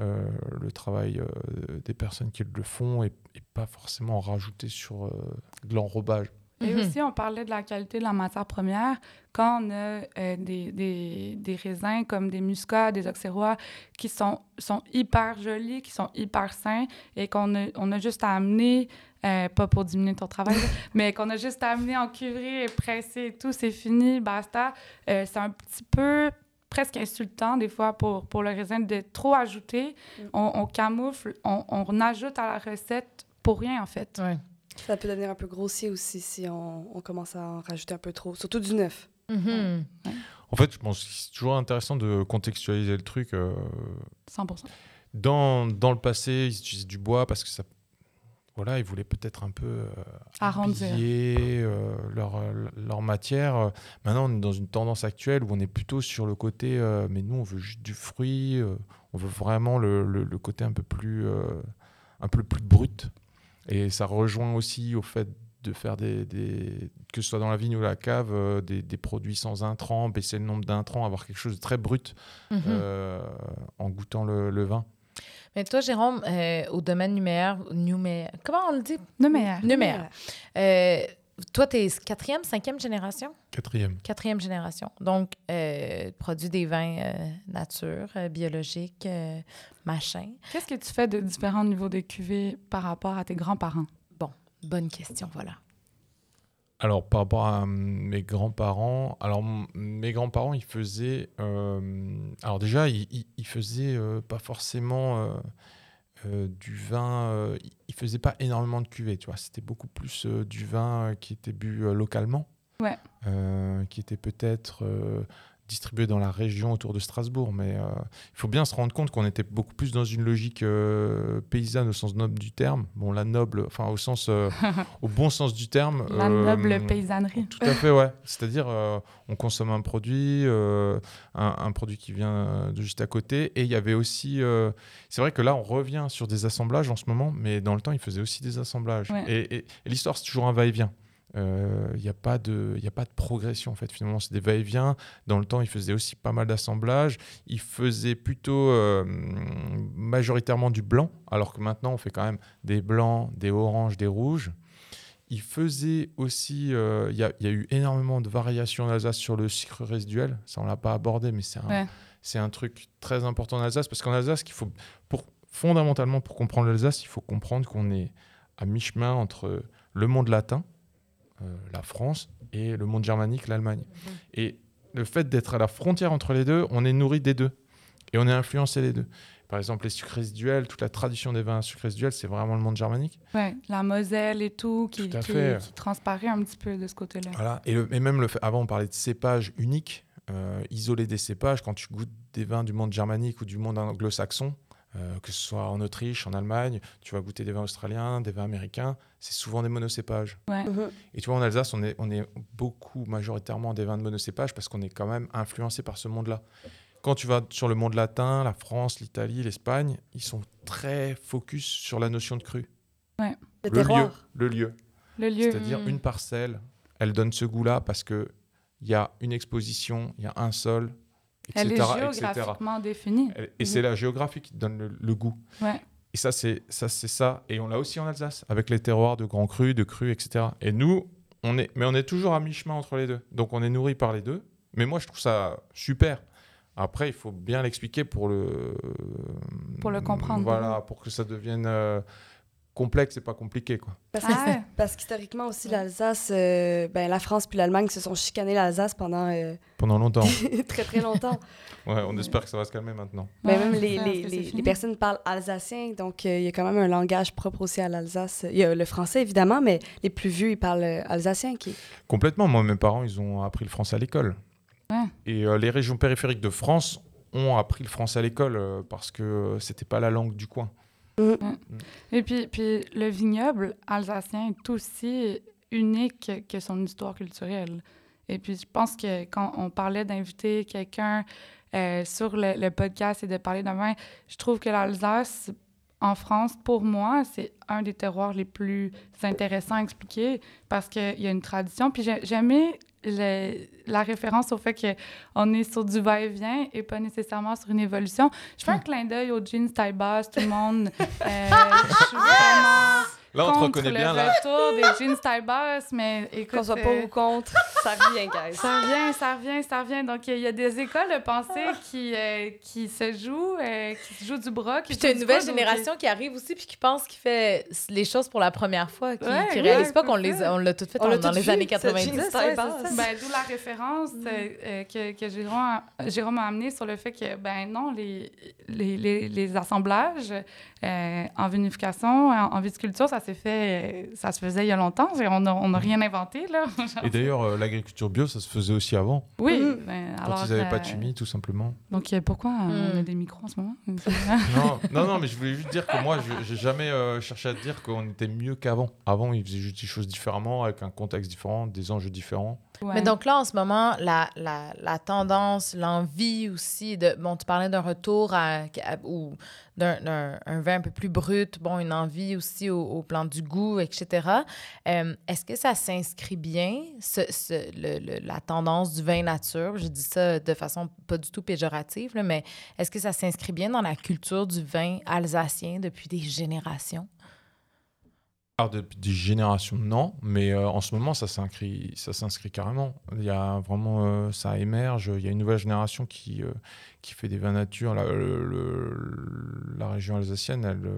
euh, le travail euh, des personnes qui le font et, et pas forcément rajouter sur euh, de l'enrobage. Et Mhm. aussi, on parlait de la qualité de la matière première. Quand on a euh, des, des, des raisins comme des muscats, des auxerrois qui sont, sont hyper jolis, qui sont hyper sains et qu'on a, on a juste à amener, euh, pas pour diminuer ton travail, mais qu'on a juste à amener en cuvré et presser et tout, c'est fini, basta. Euh, c'est un petit peu presque insultant des fois pour, pour le raisin de trop ajouter. Mm. On, on camoufle, on, on ajoute à la recette pour rien en fait. Ouais. Ça peut devenir un peu grossier aussi si on, on commence à en rajouter un peu trop, surtout du neuf. Mhm. En fait, je pense que c'est toujours intéressant de contextualiser le truc. euh, 100 dans, dans le passé, ils utilisaient du bois parce que ça. Voilà, ils voulaient peut-être un peu euh, habiller euh, leur, euh, leur matière. Maintenant, on est dans une tendance actuelle où on est plutôt sur le côté, euh, mais nous, on veut juste du fruit, on veut vraiment le, le- le côté un peu plus, un peu plus brut. Et ça rejoint aussi au fait de faire des, des- que ce soit dans la vigne ou la cave, des, des produits sans intrants, baisser le nombre d'intrants, avoir quelque chose de très brut Mhm. en goûtant le, le vin. Mais toi, Jérôme, euh, au domaine numéaire, numéaire, comment on le dit? De meilleur. Numéaire. Euh, toi, tu es quatrième, cinquième génération? Quatrième. Quatrième génération. Donc, euh, produit des vins euh, nature, euh, biologiques, euh, machin. Qu'est-ce que tu fais de différent au niveau des cuvées par rapport à tes grands-parents? Bonne question, voilà. Alors, par rapport à mes grands-parents, alors mes grands-parents, ils faisaient. euh, alors, déjà, ils, ils- ils faisaient euh, pas forcément euh, du vin. ils- faisaient pas énormément de cuvées, tu vois. C'était beaucoup plus du vin qui était bu localement. Ouais. Qui était peut-être distribué dans la région autour de Strasbourg. Mais euh, il faut bien se rendre compte qu'on était beaucoup plus dans une logique euh, paysanne au sens noble du terme. Bon, la noble, enfin, au sens. euh, au bon sens du terme. La noble paysannerie. tout à fait, ouais. C'est-à-dire, on consomme un produit, un, un produit qui vient de juste à côté. Et il y avait aussi. c'est vrai que là, on revient sur des assemblages en ce moment, mais dans le temps, il faisait aussi des assemblages. Ouais. Et, et- et l'histoire, c'est toujours un va-et-vient. Euh, Il n'y a, pas de- y a pas de progression, en fait. Finalement, c'est des va-et-vient. Dans le temps, il faisait aussi pas mal d'assemblages. Il faisait plutôt euh, majoritairement du blanc, alors que maintenant, on fait quand même des blancs, des oranges, des rouges. Il faisait aussi, euh, il y, a, il y a eu énormément de variations en Alsace sur le sucre résiduel. Ça, on l'a pas abordé, mais c'est un, Ouais. c'est un truc très important en Alsace parce qu'en Alsace, qu'il faut, pour, fondamentalement, pour comprendre l'Alsace, il faut comprendre qu'on est à mi-chemin entre le monde latin, euh, la France, et le monde germanique, l'Allemagne. Et le fait d'être à la frontière entre les deux, on est nourri des deux et on est influencé des deux. Par exemple, les sucres résiduels, toute la tradition des vins à sucre résiduel, c'est vraiment le monde germanique. Ouais, la Moselle et tout, qui, Tout qui, transparaît un petit peu de ce côté-là. Voilà. Et, le- et même le fait, avant, on parlait de cépages uniques, euh, isoler des cépages. Quand tu goûtes des vins du monde germanique ou du monde anglo-saxon, euh, que ce soit en Autriche, en Allemagne, tu vas goûter des vins australiens, des vins américains, c'est souvent des monocépages. Ouais. Mhm. Et tu vois, en Alsace, on est, on est beaucoup majoritairement des vins de monocépage parce qu'on est quand même influencé par ce monde-là. Quand tu vas sur le monde latin, la France, l'Italie, l'Espagne, ils sont très focus sur la notion de cru. Le Le lieu, le lieu. Le lieu. C'est-à-dire Mm. une parcelle, elle donne ce goût-là parce que il y a une exposition, il y a un sol, etc. Elle est etc. géographiquement définie. Et c'est la géographie qui donne le, le goût. Ouais. Et ça, c'est ça, c'est ça. Et on l'a aussi en Alsace, avec les terroirs de grands crus, de crus, etc. Et nous, on est, mais on est toujours à mi-chemin entre les deux. Donc on est nourri par les deux. Mais moi, je trouve ça super. Après, il faut bien l'expliquer pour le Pour le comprendre. Voilà, pour que ça devienne euh, complexe et pas compliqué, quoi. Parce que- Ah. Parce qu'historiquement aussi, l'Alsace, euh, ben, la France puis l'Allemagne se sont chicanés l'Alsace pendant euh, Pendant longtemps. très très longtemps. Ouais, on espère que ça va se calmer maintenant. Mais Ouais, même les, les, les, personnes parlent alsacien, donc euh, il y a quand même un langage propre aussi à l'Alsace. Il y a le français évidemment, mais les plus vieux, ils parlent alsacien. Qui... Complètement. Moi, mes parents, ils ont appris le français à l'école. Ouais. Et euh, les régions périphériques de France ont appris le français à l'école euh, parce que c'était pas la langue du coin. Et puis, puis le vignoble alsacien est aussi unique que son histoire culturelle. Et puis je pense que quand on parlait d'inviter quelqu'un euh, sur le, le podcast et de parler d'un vin, je trouve que l'Alsace, en France, pour moi, c'est un des terroirs les plus intéressants à expliquer parce qu'il y a une tradition. Puis j'ai- j'aimais la référence au fait qu'on est sur du va-et-vient et pas nécessairement sur une évolution. Je fais un clin d'œil aux jeans taille basse, tout le monde. Euh, je suis vraiment Là, on te reconnaît bien, le là. retour des jeans taille basse, mais écoute... Qu'on soit pas euh, ou contre, ça revient, guys. ça revient, ça revient, ça revient. Donc, il y a des écoles de pensée qui, euh, qui se jouent, euh, qui se jouent du bras. Qui Puis t'as une nouvelle génération qui arrive aussi puis qui pense qu'il fait les choses pour la première fois, qui, Ouais, qui ouais, réalise pas qu'on les on l'a tout fait On en- dans les vu, années cette 90. jeans ouais, ça. Ben, d'où la référence euh, euh, que, que Jérôme, a, Jérôme a amené sur le fait que, ben non, les, les, les, les assemblages euh, en vinification, en, en viticulture, ça s'est fait, euh, ça se faisait il y a longtemps. On n'a rien inventé, là. Et d'ailleurs, euh, l'agriculture bio, ça se faisait aussi avant, oui. Ben, quand alors, ils n'avaient pas de chimie, tout simplement. Donc, pourquoi euh, on Mm. a des micros en ce moment? non, non, non, mais je voulais juste dire que moi, je j'ai jamais euh, cherché à dire qu'on était mieux qu'avant. Avant, ils faisaient juste des choses différemment, avec un contexte différent, des enjeux différents. Ouais. Mais donc là, en ce moment, la, la, la tendance, l'envie aussi de... Bon, tu parlais d'un retour à, à- ou d'un d'un- un vin un peu plus brut, bon, une envie aussi au, plan du goût, etc. Euh, Est-ce que ça s'inscrit bien, le- la tendance du vin nature? Je dis ça de façon pas du tout péjorative, là, mais est-ce que ça s'inscrit bien dans la culture du vin alsacien depuis des générations? Des générations, non, mais euh, en ce moment, ça s'inscrit, ça s'inscrit carrément. Il y a vraiment, euh, ça émerge. Il y a une nouvelle génération qui, euh, qui fait des vins nature. La, la région alsacienne, elle,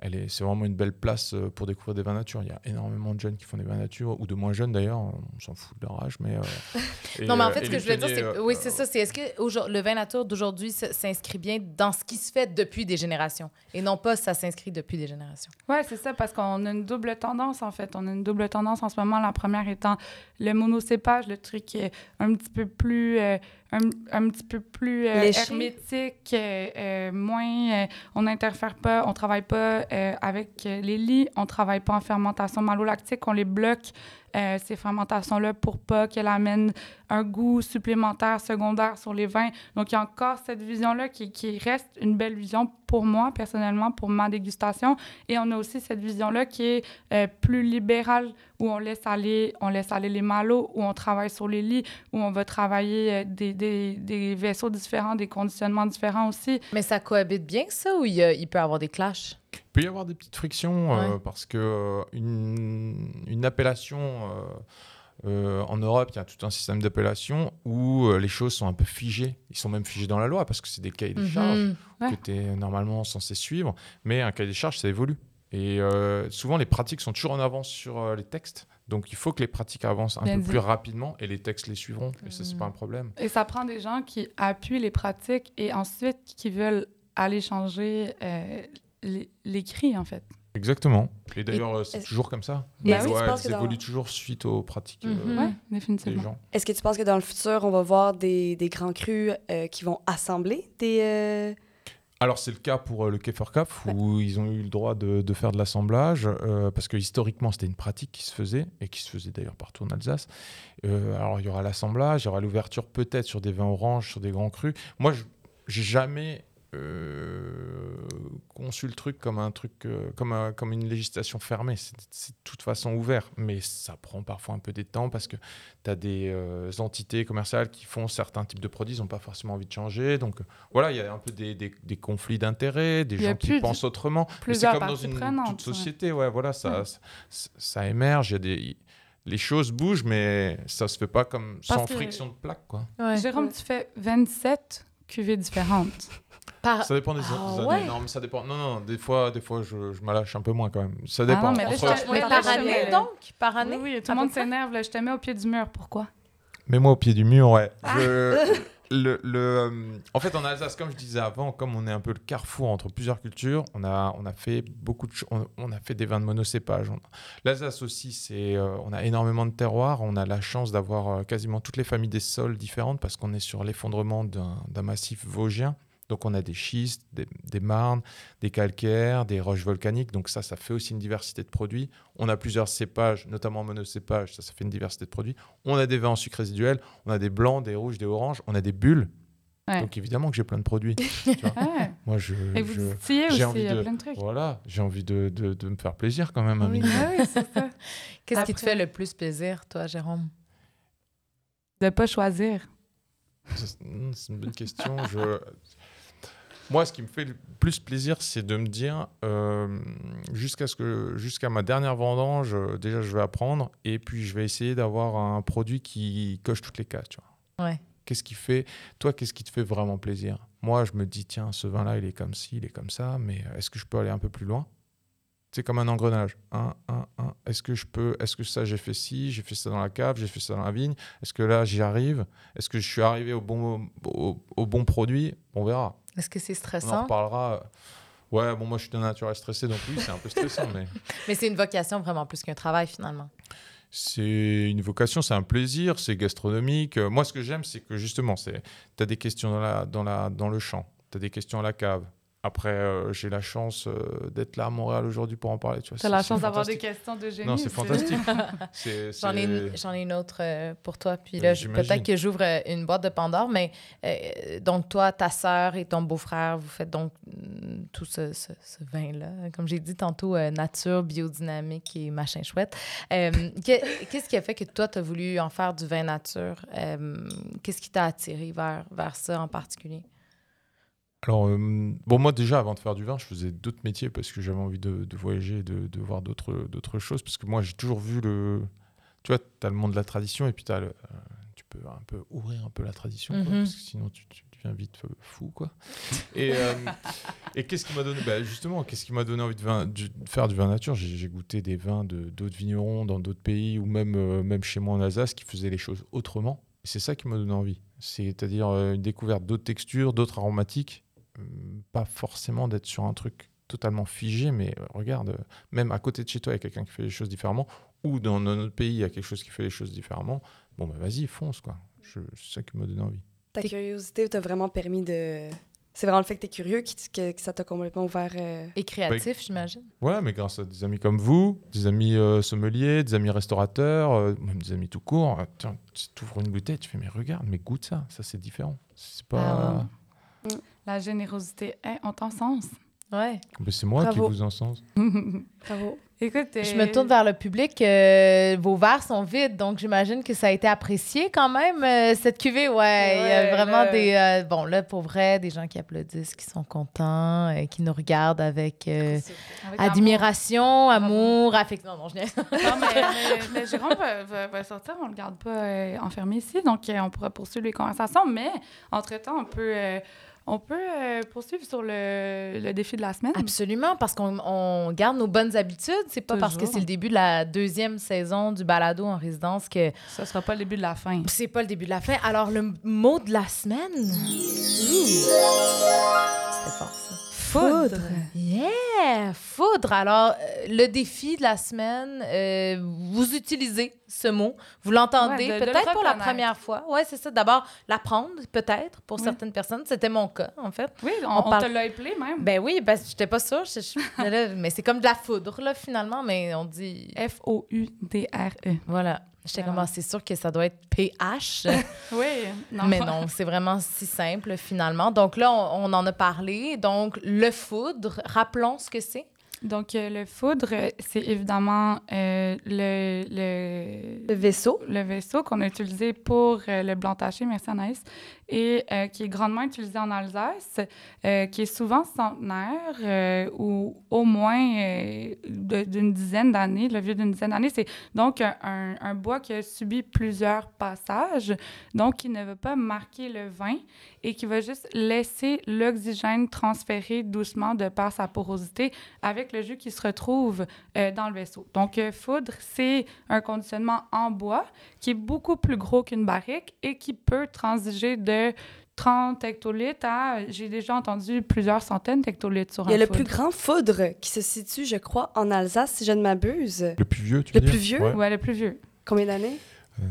elle est, c'est vraiment une belle place euh, pour découvrir des vins nature. Il y a énormément de jeunes qui font des vins nature, ou de moins jeunes d'ailleurs. On s'en fout de leur âge, mais. euh, et, Non, mais en euh, fait, et ce que je voulais dire, c'est. euh, Oui, c'est ça. C'est est-ce que le vin nature d'aujourd'hui s'inscrit bien dans ce qui se fait depuis des générations et non pas ça s'inscrit depuis des générations? Oui, c'est ça, parce qu'on a une double tendance, en fait. On a une double tendance en ce moment. La première étant le monocépage, le truc qui est un petit peu plus, euh, un, un petit peu plus euh, hermétique, euh, euh, moins... on n'interfère pas, on travaille pas avec les lits, on travaille pas en fermentation malolactique, on les bloque, euh, ces fermentations-là, pour pas qu'elles amènent un goût supplémentaire, secondaire sur les vins. Donc, il y a encore cette vision-là qui, qui reste une belle vision pour moi, personnellement, pour ma dégustation. Et on a aussi cette vision-là qui est euh, plus libérale, où on laisse aller, on laisse aller les malots, où on travaille sur les lits, où on va travailler euh, des, des, des vaisseaux différents, des conditionnements différents aussi. Mais ça cohabite bien, ça, ou il, il peut y avoir des clashs? Il peut y avoir des petites frictions euh, parce que euh, une, une appellation euh, en Europe, il y a tout un système d'appellation où euh, les choses sont un peu figées. Ils sont même figés dans la loi parce que c'est des cahiers des charges Mhm. Ouais. que tu es normalement censé suivre. Mais un cahier des charges, ça évolue. Et euh, souvent, les pratiques sont toujours en avance sur les textes. Donc, il faut que les pratiques avancent un Bien peu dit. plus rapidement et les textes les suivront. Et ça, c'est Mhm. pas un problème. Et ça prend des gens qui appuient les pratiques et ensuite qui veulent aller changer euh, l'é- l'écrit, en fait. Exactement. Et d'ailleurs, euh, c'est toujours comme ça. Et Les lois, elles dans- toujours suite aux pratiques euh, Mhm. Oui, des gens. Est-ce que tu penses que dans le futur, on va voir des, des grands crus euh, qui vont assembler des... euh, Alors, c'est le cas pour euh, le Keferkopf, où ils ont eu le droit de, de faire de l'assemblage, euh, parce que historiquement, c'était une pratique qui se faisait, et qui se faisait d'ailleurs partout en Alsace. Euh, alors, il y aura l'assemblage, il y aura l'ouverture peut-être sur des vins oranges, sur des grands crus. Moi, je j'ai jamais euh, conçu le truc comme un truc, euh, comme, un- comme une législation fermée. C'est de toute façon ouvert, mais ça prend parfois un peu des temps, parce que tu as des euh, entités commerciales qui font certains types de produits, ils n'ont pas forcément envie de changer. Donc, euh, voilà, il y a un peu des, des- des conflits d'intérêts, des gens qui pensent autrement. C'est comme dans une toute société, ouais, voilà, ça, Ouais. ça, ça émerge, il y a des... Les choses bougent, mais ça se fait pas comme sans que- friction de plaque, quoi. Ouais. Jérôme, Ouais. tu fais 27 cuvées différentes. Par- Ça dépend des, Ah, des ouais. années. Non, mais ça dépend. Non, non, des fois, des fois je, je un peu moins quand même. Ça Ah dépend. non, mais là, Entre- je te- Mais Mais par année, année. donc? Par année? Oui, oui, tout le monde s'énerve. là. Je te mets au pied du mur. Pourquoi? Mets-moi au pied du mur, ouais. Ah. Je- le, le, euh, en fait, en Alsace, comme je disais avant, comme on est un peu le carrefour entre plusieurs cultures, on a, on a fait beaucoup de on, on a fait des vins de monocépage. On- L'Alsace aussi, c'est, euh, on a énormément de terroirs. On a la chance d'avoir euh, quasiment toutes les familles des sols différentes parce qu'on est sur l'effondrement d'un d'un massif vosgien. Donc on a des schistes, des, des marnes, des calcaires, des roches volcaniques. Donc ça, ça fait aussi une diversité de produits. On a plusieurs cépages, notamment monocépages. Ça, ça fait une diversité de produits. On a des vins en sucre résiduel. On a des blancs, des rouges, des oranges. On a des bulles. Ouais. Donc évidemment que j'ai plein de produits. tu vois. Ah, Moi, je, Et vous je- distillez j'ai aussi, envie il y a de- plein de trucs. voilà, j'ai envie de, de- de me faire plaisir quand même. Oui, minimum. ah oui, c'est ça. Qu'est-ce qui te fait le plus plaisir, toi, Jérôme? De pas choisir. C'est hmm, c'est une bonne question. Je... Moi, ce qui me fait le plus plaisir, c'est de me dire, euh, jusqu'à ce que, jusqu'à ma dernière vendange, euh, déjà, je vais apprendre, et puis je vais essayer d'avoir un produit qui coche toutes les cases. Tu vois. Ouais. Qu'est-ce qui fait, toi, qu'est-ce qui te fait vraiment plaisir? Moi, je me dis, tiens, ce vin-là, il est comme ci, il est comme ça, mais est-ce que je peux aller un peu plus loin? C'est comme un engrenage. Un, un, un. Est-ce que je peux, est-ce que ça, j'ai fait ci, j'ai fait ça dans la cave, j'ai fait ça dans la vigne Est-ce que là, j'y arrive? Est-ce que je suis arrivé au bon, au, au bon produit? On verra. Est-ce que c'est On en stressant? reparlera. Ouais, bon, moi, je suis de nature à stresser, donc oui, c'est un peu stressant, mais Mais c'est une vocation vraiment plus qu'un travail, finalement. c'est une vocation, c'est un plaisir, c'est gastronomique. Moi, ce que j'aime, c'est que justement, tu as des questions dans, la, dans, la, dans le champ, tu as des questions à la cave. Après, euh, j'ai la chance euh, d'être là à Montréal aujourd'hui pour en parler. Tu vois, as la chance d'avoir des questions de génie. Non, c'est fantastique. J'en ai, une- j'en ai une autre euh, pour toi. Puis là, peut-être que j'ouvre une boîte de Pandore, mais euh, donc toi, ta sœur et ton beau-frère, vous faites donc mm, tout ce, ce- ce vin-là. Comme j'ai dit tantôt, euh, nature, biodynamique et machin chouette. Euh, que- Qu'est-ce qui a fait que toi, tu as voulu en faire du vin nature? Euh, Qu'est-ce qui t'a attiré vers, vers ça en particulier? Alors, euh, bon, moi, déjà, avant de faire du vin, je faisais d'autres métiers parce que j'avais envie de, de voyager, de, de voir d'autres choses. Parce que moi, j'ai toujours vu le. Tu vois, tu as le monde de la tradition et puis le, euh, tu peux un peu ouvrir un peu la tradition, quoi, Mhm. parce que sinon, tu, tu deviens vite euh, fou, quoi. Et, euh, et qu'est-ce qui m'a donné. bah, justement, qu'est-ce qui m'a donné envie de, vin- du- de faire du vin nature? J'ai goûté des vins de- d'autres vignerons dans d'autres pays ou même, même chez moi en Alsace qui faisaient les choses autrement. Et c'est ça qui m'a donné envie. C'est-à-dire une découverte d'autres textures, d'autres aromatiques pas forcément d'être sur un truc totalement figé, mais euh, regarde, euh, même à côté de chez toi, il y a quelqu'un qui fait les choses différemment, ou dans notre pays, il y a quelque chose qui fait les choses différemment. Bon, bah vas-y, fonce, quoi. C'est ça qui m'a donné envie. Ta curiosité t'a vraiment permis de. C'est vraiment le fait que t'es curieux qui, que, que ça t'a complètement ouvert. euh, Et créatif, j'imagine. Ouais, mais grâce à des amis comme vous, des amis euh, sommeliers, des amis restaurateurs, euh, même des amis tout court, euh, tiens, tu ouvres une bouteille, tu fais, mais regarde, mais goûte ça, ça c'est différent. C'est pas. Ah La générosité, hein, on t'en sens. Ouais. Mais c'est moi Bravo. qui vous encense. Bravo. Écoute, Je euh, me tourne vers le public. euh, vos verres sont vides, donc j'imagine que ça a été apprécié quand même, euh, cette cuvée. Ouais, il y a vraiment là. des... euh, bon, là, pour vrai, des gens qui applaudissent, qui sont contents, euh, qui nous regardent avec euh, admiration, amour, affection. Non, non, je. Non, mais, mais- mais Jérôme va, va- va sortir, on ne le garde pas euh, enfermé ici, donc euh, on pourra poursuivre les conversations, mais entre-temps, on peut, euh, on peut euh, poursuivre sur le, le défi de la semaine? Absolument, parce qu'on on garde nos bonnes habitudes. C'est pas parce que c'est le début de la deuxième saison du balado en résidence que ne sera pas le début de la fin. c'est pas le début de la fin. Alors, le mot de la semaine? C'était fort, ça. Foudre. Yeah! Foudre. Alors, euh, le défi de la semaine, euh, vous utilisez ce mot. Vous l'entendez Ouais, peut-être pour la première fois. Oui, c'est ça. D'abord, l'apprendre, peut-être, pour Oui. certaines personnes. C'était mon cas, en fait. Oui, on, On on parle- te l'a appelé même. Ben oui, parce que j'étais pas sûre. Je- je- mais là, mais c'est comme de la foudre, là, finalement. Mais on dit... F-O-U-D-R-E. Voilà. J'étais Ah. comme, ah, c'est sûr que ça doit être PH. Oui. Non. Mais non, c'est vraiment si simple finalement. Donc là, on, on en a parlé. Donc, le foudre, rappelons ce que c'est. Donc, euh, le foudre, c'est évidemment euh, le, le, Le vaisseau. le vaisseau qu'on a utilisé pour euh, le blanc taché, merci Anaïs, et euh, qui est grandement utilisé en Alsace, euh, qui est souvent centenaire euh, ou au moins d'une dizaine d'années, le vieux d'une dizaine d'années. C'est donc un, bois qui a subi plusieurs passages, donc qui ne va pas marquer le vin et qui va juste laisser l'oxygène transférer doucement de par sa porosité avec le jus qui se retrouve dans le vaisseau. Donc, foudre, c'est un conditionnement en bois qui est beaucoup plus gros qu'une barrique et qui peut transiger de 30 hectolitres à, j'ai déjà entendu, plusieurs centaines d'hectolitres sur Il y a un le foudre. plus grand foudre qui se situe, je crois, en Alsace, si je ne m'abuse. Le plus vieux, tu Le veux dire? plus vieux? Ouais. Ouais, le plus vieux. Combien d'années? Euh,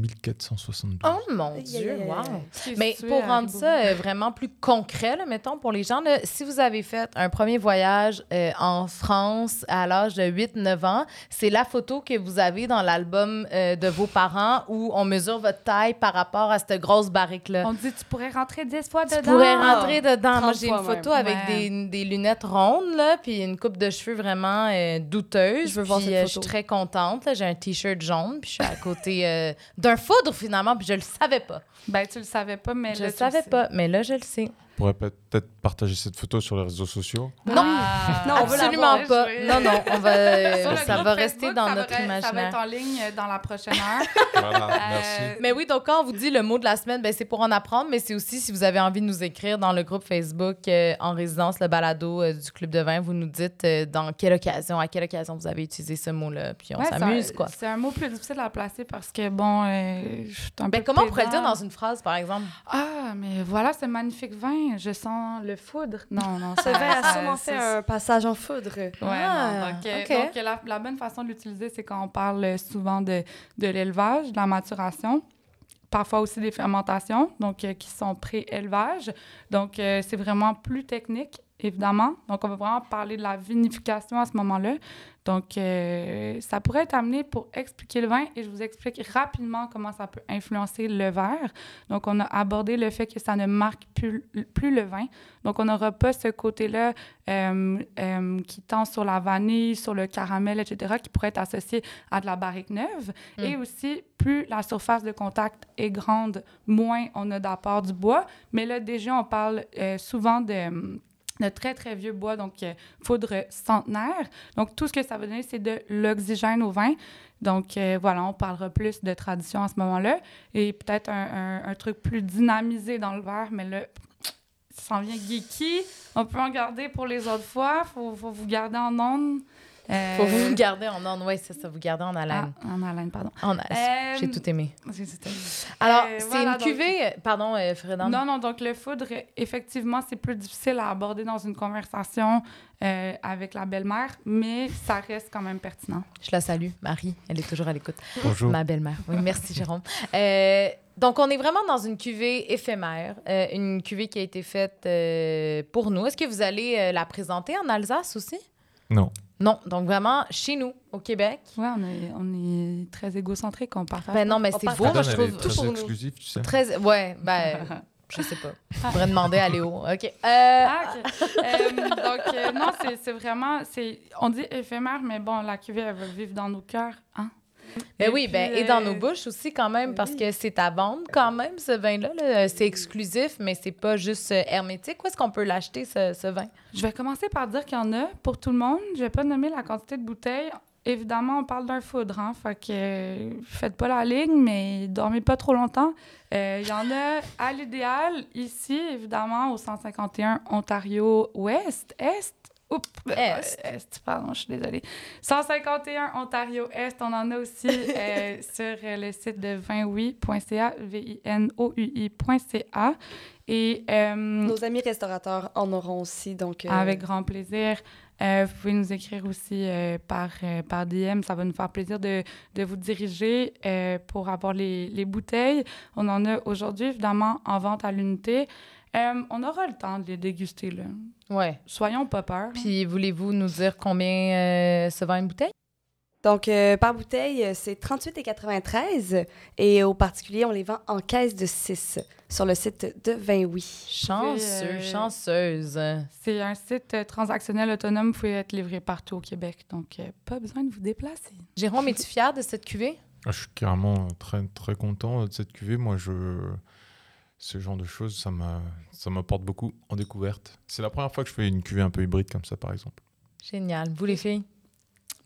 1472. Oh mon Dieu, wow! Mais pour rendre ça euh, vraiment plus concret, là, mettons, pour les gens, là, si vous avez fait un premier voyage euh, en France à l'âge de 8-9 ans, c'est la photo que vous avez dans l'album euh, de vos parents où on mesure votre taille par rapport à cette grosse barrique-là. On dit, tu pourrais rentrer 10 fois Tu dedans. pourrais rentrer dedans. Moi, 30 j'ai une photo même. avec Ouais. des, des lunettes rondes, là, puis une coupe de cheveux vraiment euh, douteuse. Je veux voir cette photo. Je suis très contente. là. J'ai un T-shirt jaune, puis je suis à côté euh, d'un un foudre, finalement, puis je le savais pas. Ben, tu le savais pas, mais Je là, le tu le savais sais. pas, mais là, je le sais. On pourrait peut-être partager cette photo sur les réseaux sociaux. Non, Ah. Non, absolument voir, pas. Non, non, on va, le ça va rester Facebook, dans ça notre va- Ça va imaginaire. être en ligne euh, dans la prochaine heure. Voilà, Euh, merci. Mais oui, donc quand on vous dit le mot de la semaine, ben, c'est pour en apprendre, mais c'est aussi si vous avez envie de nous écrire dans le groupe Facebook euh, en résidence, le balado euh, du Club de vin, vous nous dites euh, dans quelle occasion, à quelle occasion vous avez utilisé ce mot-là, puis on s'amuse, quoi. C'est un mot plus difficile à placer parce que, bon, euh, je suis un Ben, peu comment on pourrait le dire dans une phrase, par exemple? Ah, mais voilà ce magnifique vin, je sens le foudre. Non, non, Ce ça- vin a sûrement fait un passage en foudre. Ouais, Ah, non, donc, euh, ok. donc, la, la bonne façon de l'utiliser, c'est quand on parle euh, souvent de, de l'élevage, de la maturation, parfois aussi des fermentations, donc euh, qui sont pré-élevage. Donc, euh, c'est vraiment plus technique, évidemment. Donc, on va vraiment parler de la vinification à ce moment-là. Donc, euh, ça pourrait être amené pour expliquer le vin et je vous explique rapidement comment ça peut influencer le verre. Donc, on a abordé le fait que ça ne marque plus, plus le vin. Donc, on n'aura pas ce côté-là euh, euh, qui tend sur la vanille, sur le caramel, etc., qui pourrait être associé à de la barrique neuve. Mm. Et aussi, plus la surface de contact est grande, moins on a d'apport du bois. Mais là, déjà, on parle souvent de de très, très vieux bois, donc euh, foudre centenaire. Donc, tout ce que ça va donner, c'est de l'oxygène au vin. Donc, euh, voilà, on parlera plus de tradition à ce moment-là. Et peut-être un, un- truc plus dynamisé dans le verre, mais là, ça s'en vient geeky. On peut en garder pour les autres fois. Il faut, faut vous garder en ondes. Euh, Faut vous garder en onde, oui, c'est ça, vous garder en ah, haleine. en haleine, pardon. En haleine. Euh, J'ai tout aimé. Alors, euh, c'est voilà, une donc- cuvée, pardon, euh, Fredan. Non, non, donc le foudre, effectivement, c'est plus difficile à aborder dans une conversation euh, avec la belle-mère, mais ça reste quand même pertinent. Je la salue, Marie, elle est toujours à l'écoute. Bonjour. Ma belle-mère. Oui, merci, Jérôme. Euh, donc, on est vraiment dans une cuvée éphémère, euh, une cuvée qui a été faite euh, pour nous. Est-ce que vous allez euh, la présenter en Alsace aussi? Non. Non, donc vraiment chez nous, au Québec. Ouais, on est, on est très égocentrique, on partage. Ben non, mais c'est beau, moi, je trouve. tout très pour nous. exclusive, tu sais. Très. Ouais, ben, je sais pas. Je pourrais demander à Léo. OK. Euh, Ah, ok. Euh, donc, euh, non, c'est- c'est vraiment... c'est On dit éphémère, mais bon, la cuvée, elle va vivre dans nos cœurs. Hein? Ben oui, ben, et dans euh, nos bouches aussi quand même, parce que c'est à vendre quand même, ce vin-là. là. C'est exclusif, mais c'est pas juste euh, hermétique. Où est-ce qu'on peut l'acheter, ce, ce vin? Je vais commencer par dire qu'il y en a pour tout le monde. Je vais pas nommer la quantité de bouteilles. Évidemment, on parle d'un foudre, hein, fait que euh, faites pas la ligne, mais dormez pas trop longtemps. Euh, Il y en a à l'idéal ici, évidemment, au 151 Ontario Ouest, Est. Oups, euh, Est. Est, pardon, je suis désolée. 151 Ontario Est, on en a aussi euh, sur le site de vinoui.ca, V-I-N-O-U-I.ca. Et euh, Nos amis restaurateurs en auront aussi, donc... euh, avec grand plaisir. Vous pouvez nous écrire aussi par, par DM. Ça va nous faire plaisir de, de vous diriger pour avoir les, les bouteilles. On en a aujourd'hui, évidemment, en vente à l'unité. Euh, on aura le temps de les déguster, là. Ouais. Soyons pas peur. Puis voulez-vous nous dire combien euh, se vend une bouteille? Donc, euh, par bouteille, euh, c'est 38,93 et au particulier, on les vend en caisse de 6 sur le site de Vin Oui. Chanceux, euh, chanceuse. C'est un site transactionnel autonome. Vous pouvez être livré partout au Québec. Donc, euh, pas besoin de vous déplacer. Jérôme, es-tu fier de cette cuvée? Ah, Je suis carrément très, très content de cette cuvée. Moi, je... ce genre de choses, ça m'a- ça m'apporte beaucoup en découverte. C'est la première fois que je fais une cuvée un peu hybride comme ça, par exemple. Génial. Vous, les filles?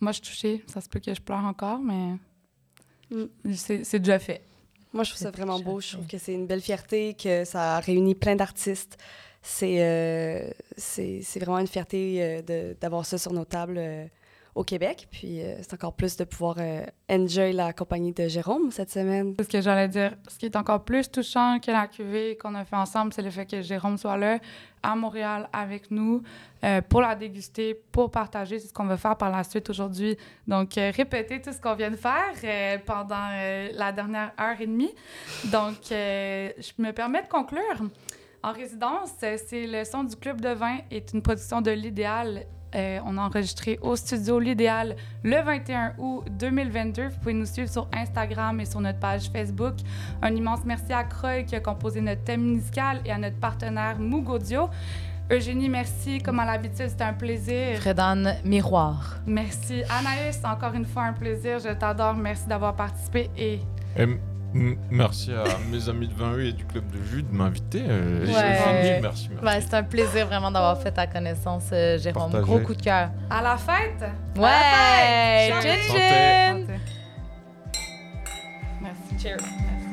Moi, je suis touchée. Ça se peut que je pleure encore, mais Mm. c'est c'est déjà fait. Moi, je trouve ça vraiment beau. Je trouve que c'est une belle fierté, que ça réunit plein d'artistes. C'est euh, c'est c'est vraiment une fierté euh, de- d'avoir ça sur nos tables euh, au Québec. Puis euh, c'est encore plus de pouvoir euh, enjoy la compagnie de Jérôme cette semaine. C'est ce que j'allais dire. Ce qui est encore plus touchant que la cuvée qu'on a fait ensemble, c'est le fait que Jérôme soit là, à Montréal, avec nous, euh, pour la déguster, pour partager. C'est ce qu'on va faire par la suite aujourd'hui. Donc, euh, répéter tout ce qu'on vient de faire pendant la dernière heure et demie. Donc, je me permets de conclure. En résidence, c'est le son du Club de vin est une production de l'Idéal. Euh, on a enregistré au studio L'Idéal le 21 août 2022. Vous pouvez nous suivre sur Instagram et sur notre page Facebook. Un immense merci à Croy qui a composé notre thème musical et à notre partenaire Moog Audio. Eugénie, merci. Comme à l'habitude, c'était un plaisir. Fredan Miroir. Merci. Anaïs, encore une fois, un plaisir. Je t'adore. Merci d'avoir participé. Et Merci à mes amis de 28 et du club de jus de m'inviter. Euh, j'ai Ouais. fini, merci, merci. Ben, c'est un plaisir vraiment d'avoir fait ta connaissance, euh, Jérôme. Partagé. Gros coup de cœur. À la fête! Ouais! Chin Santé. chin! Merci. Cheers. Merci.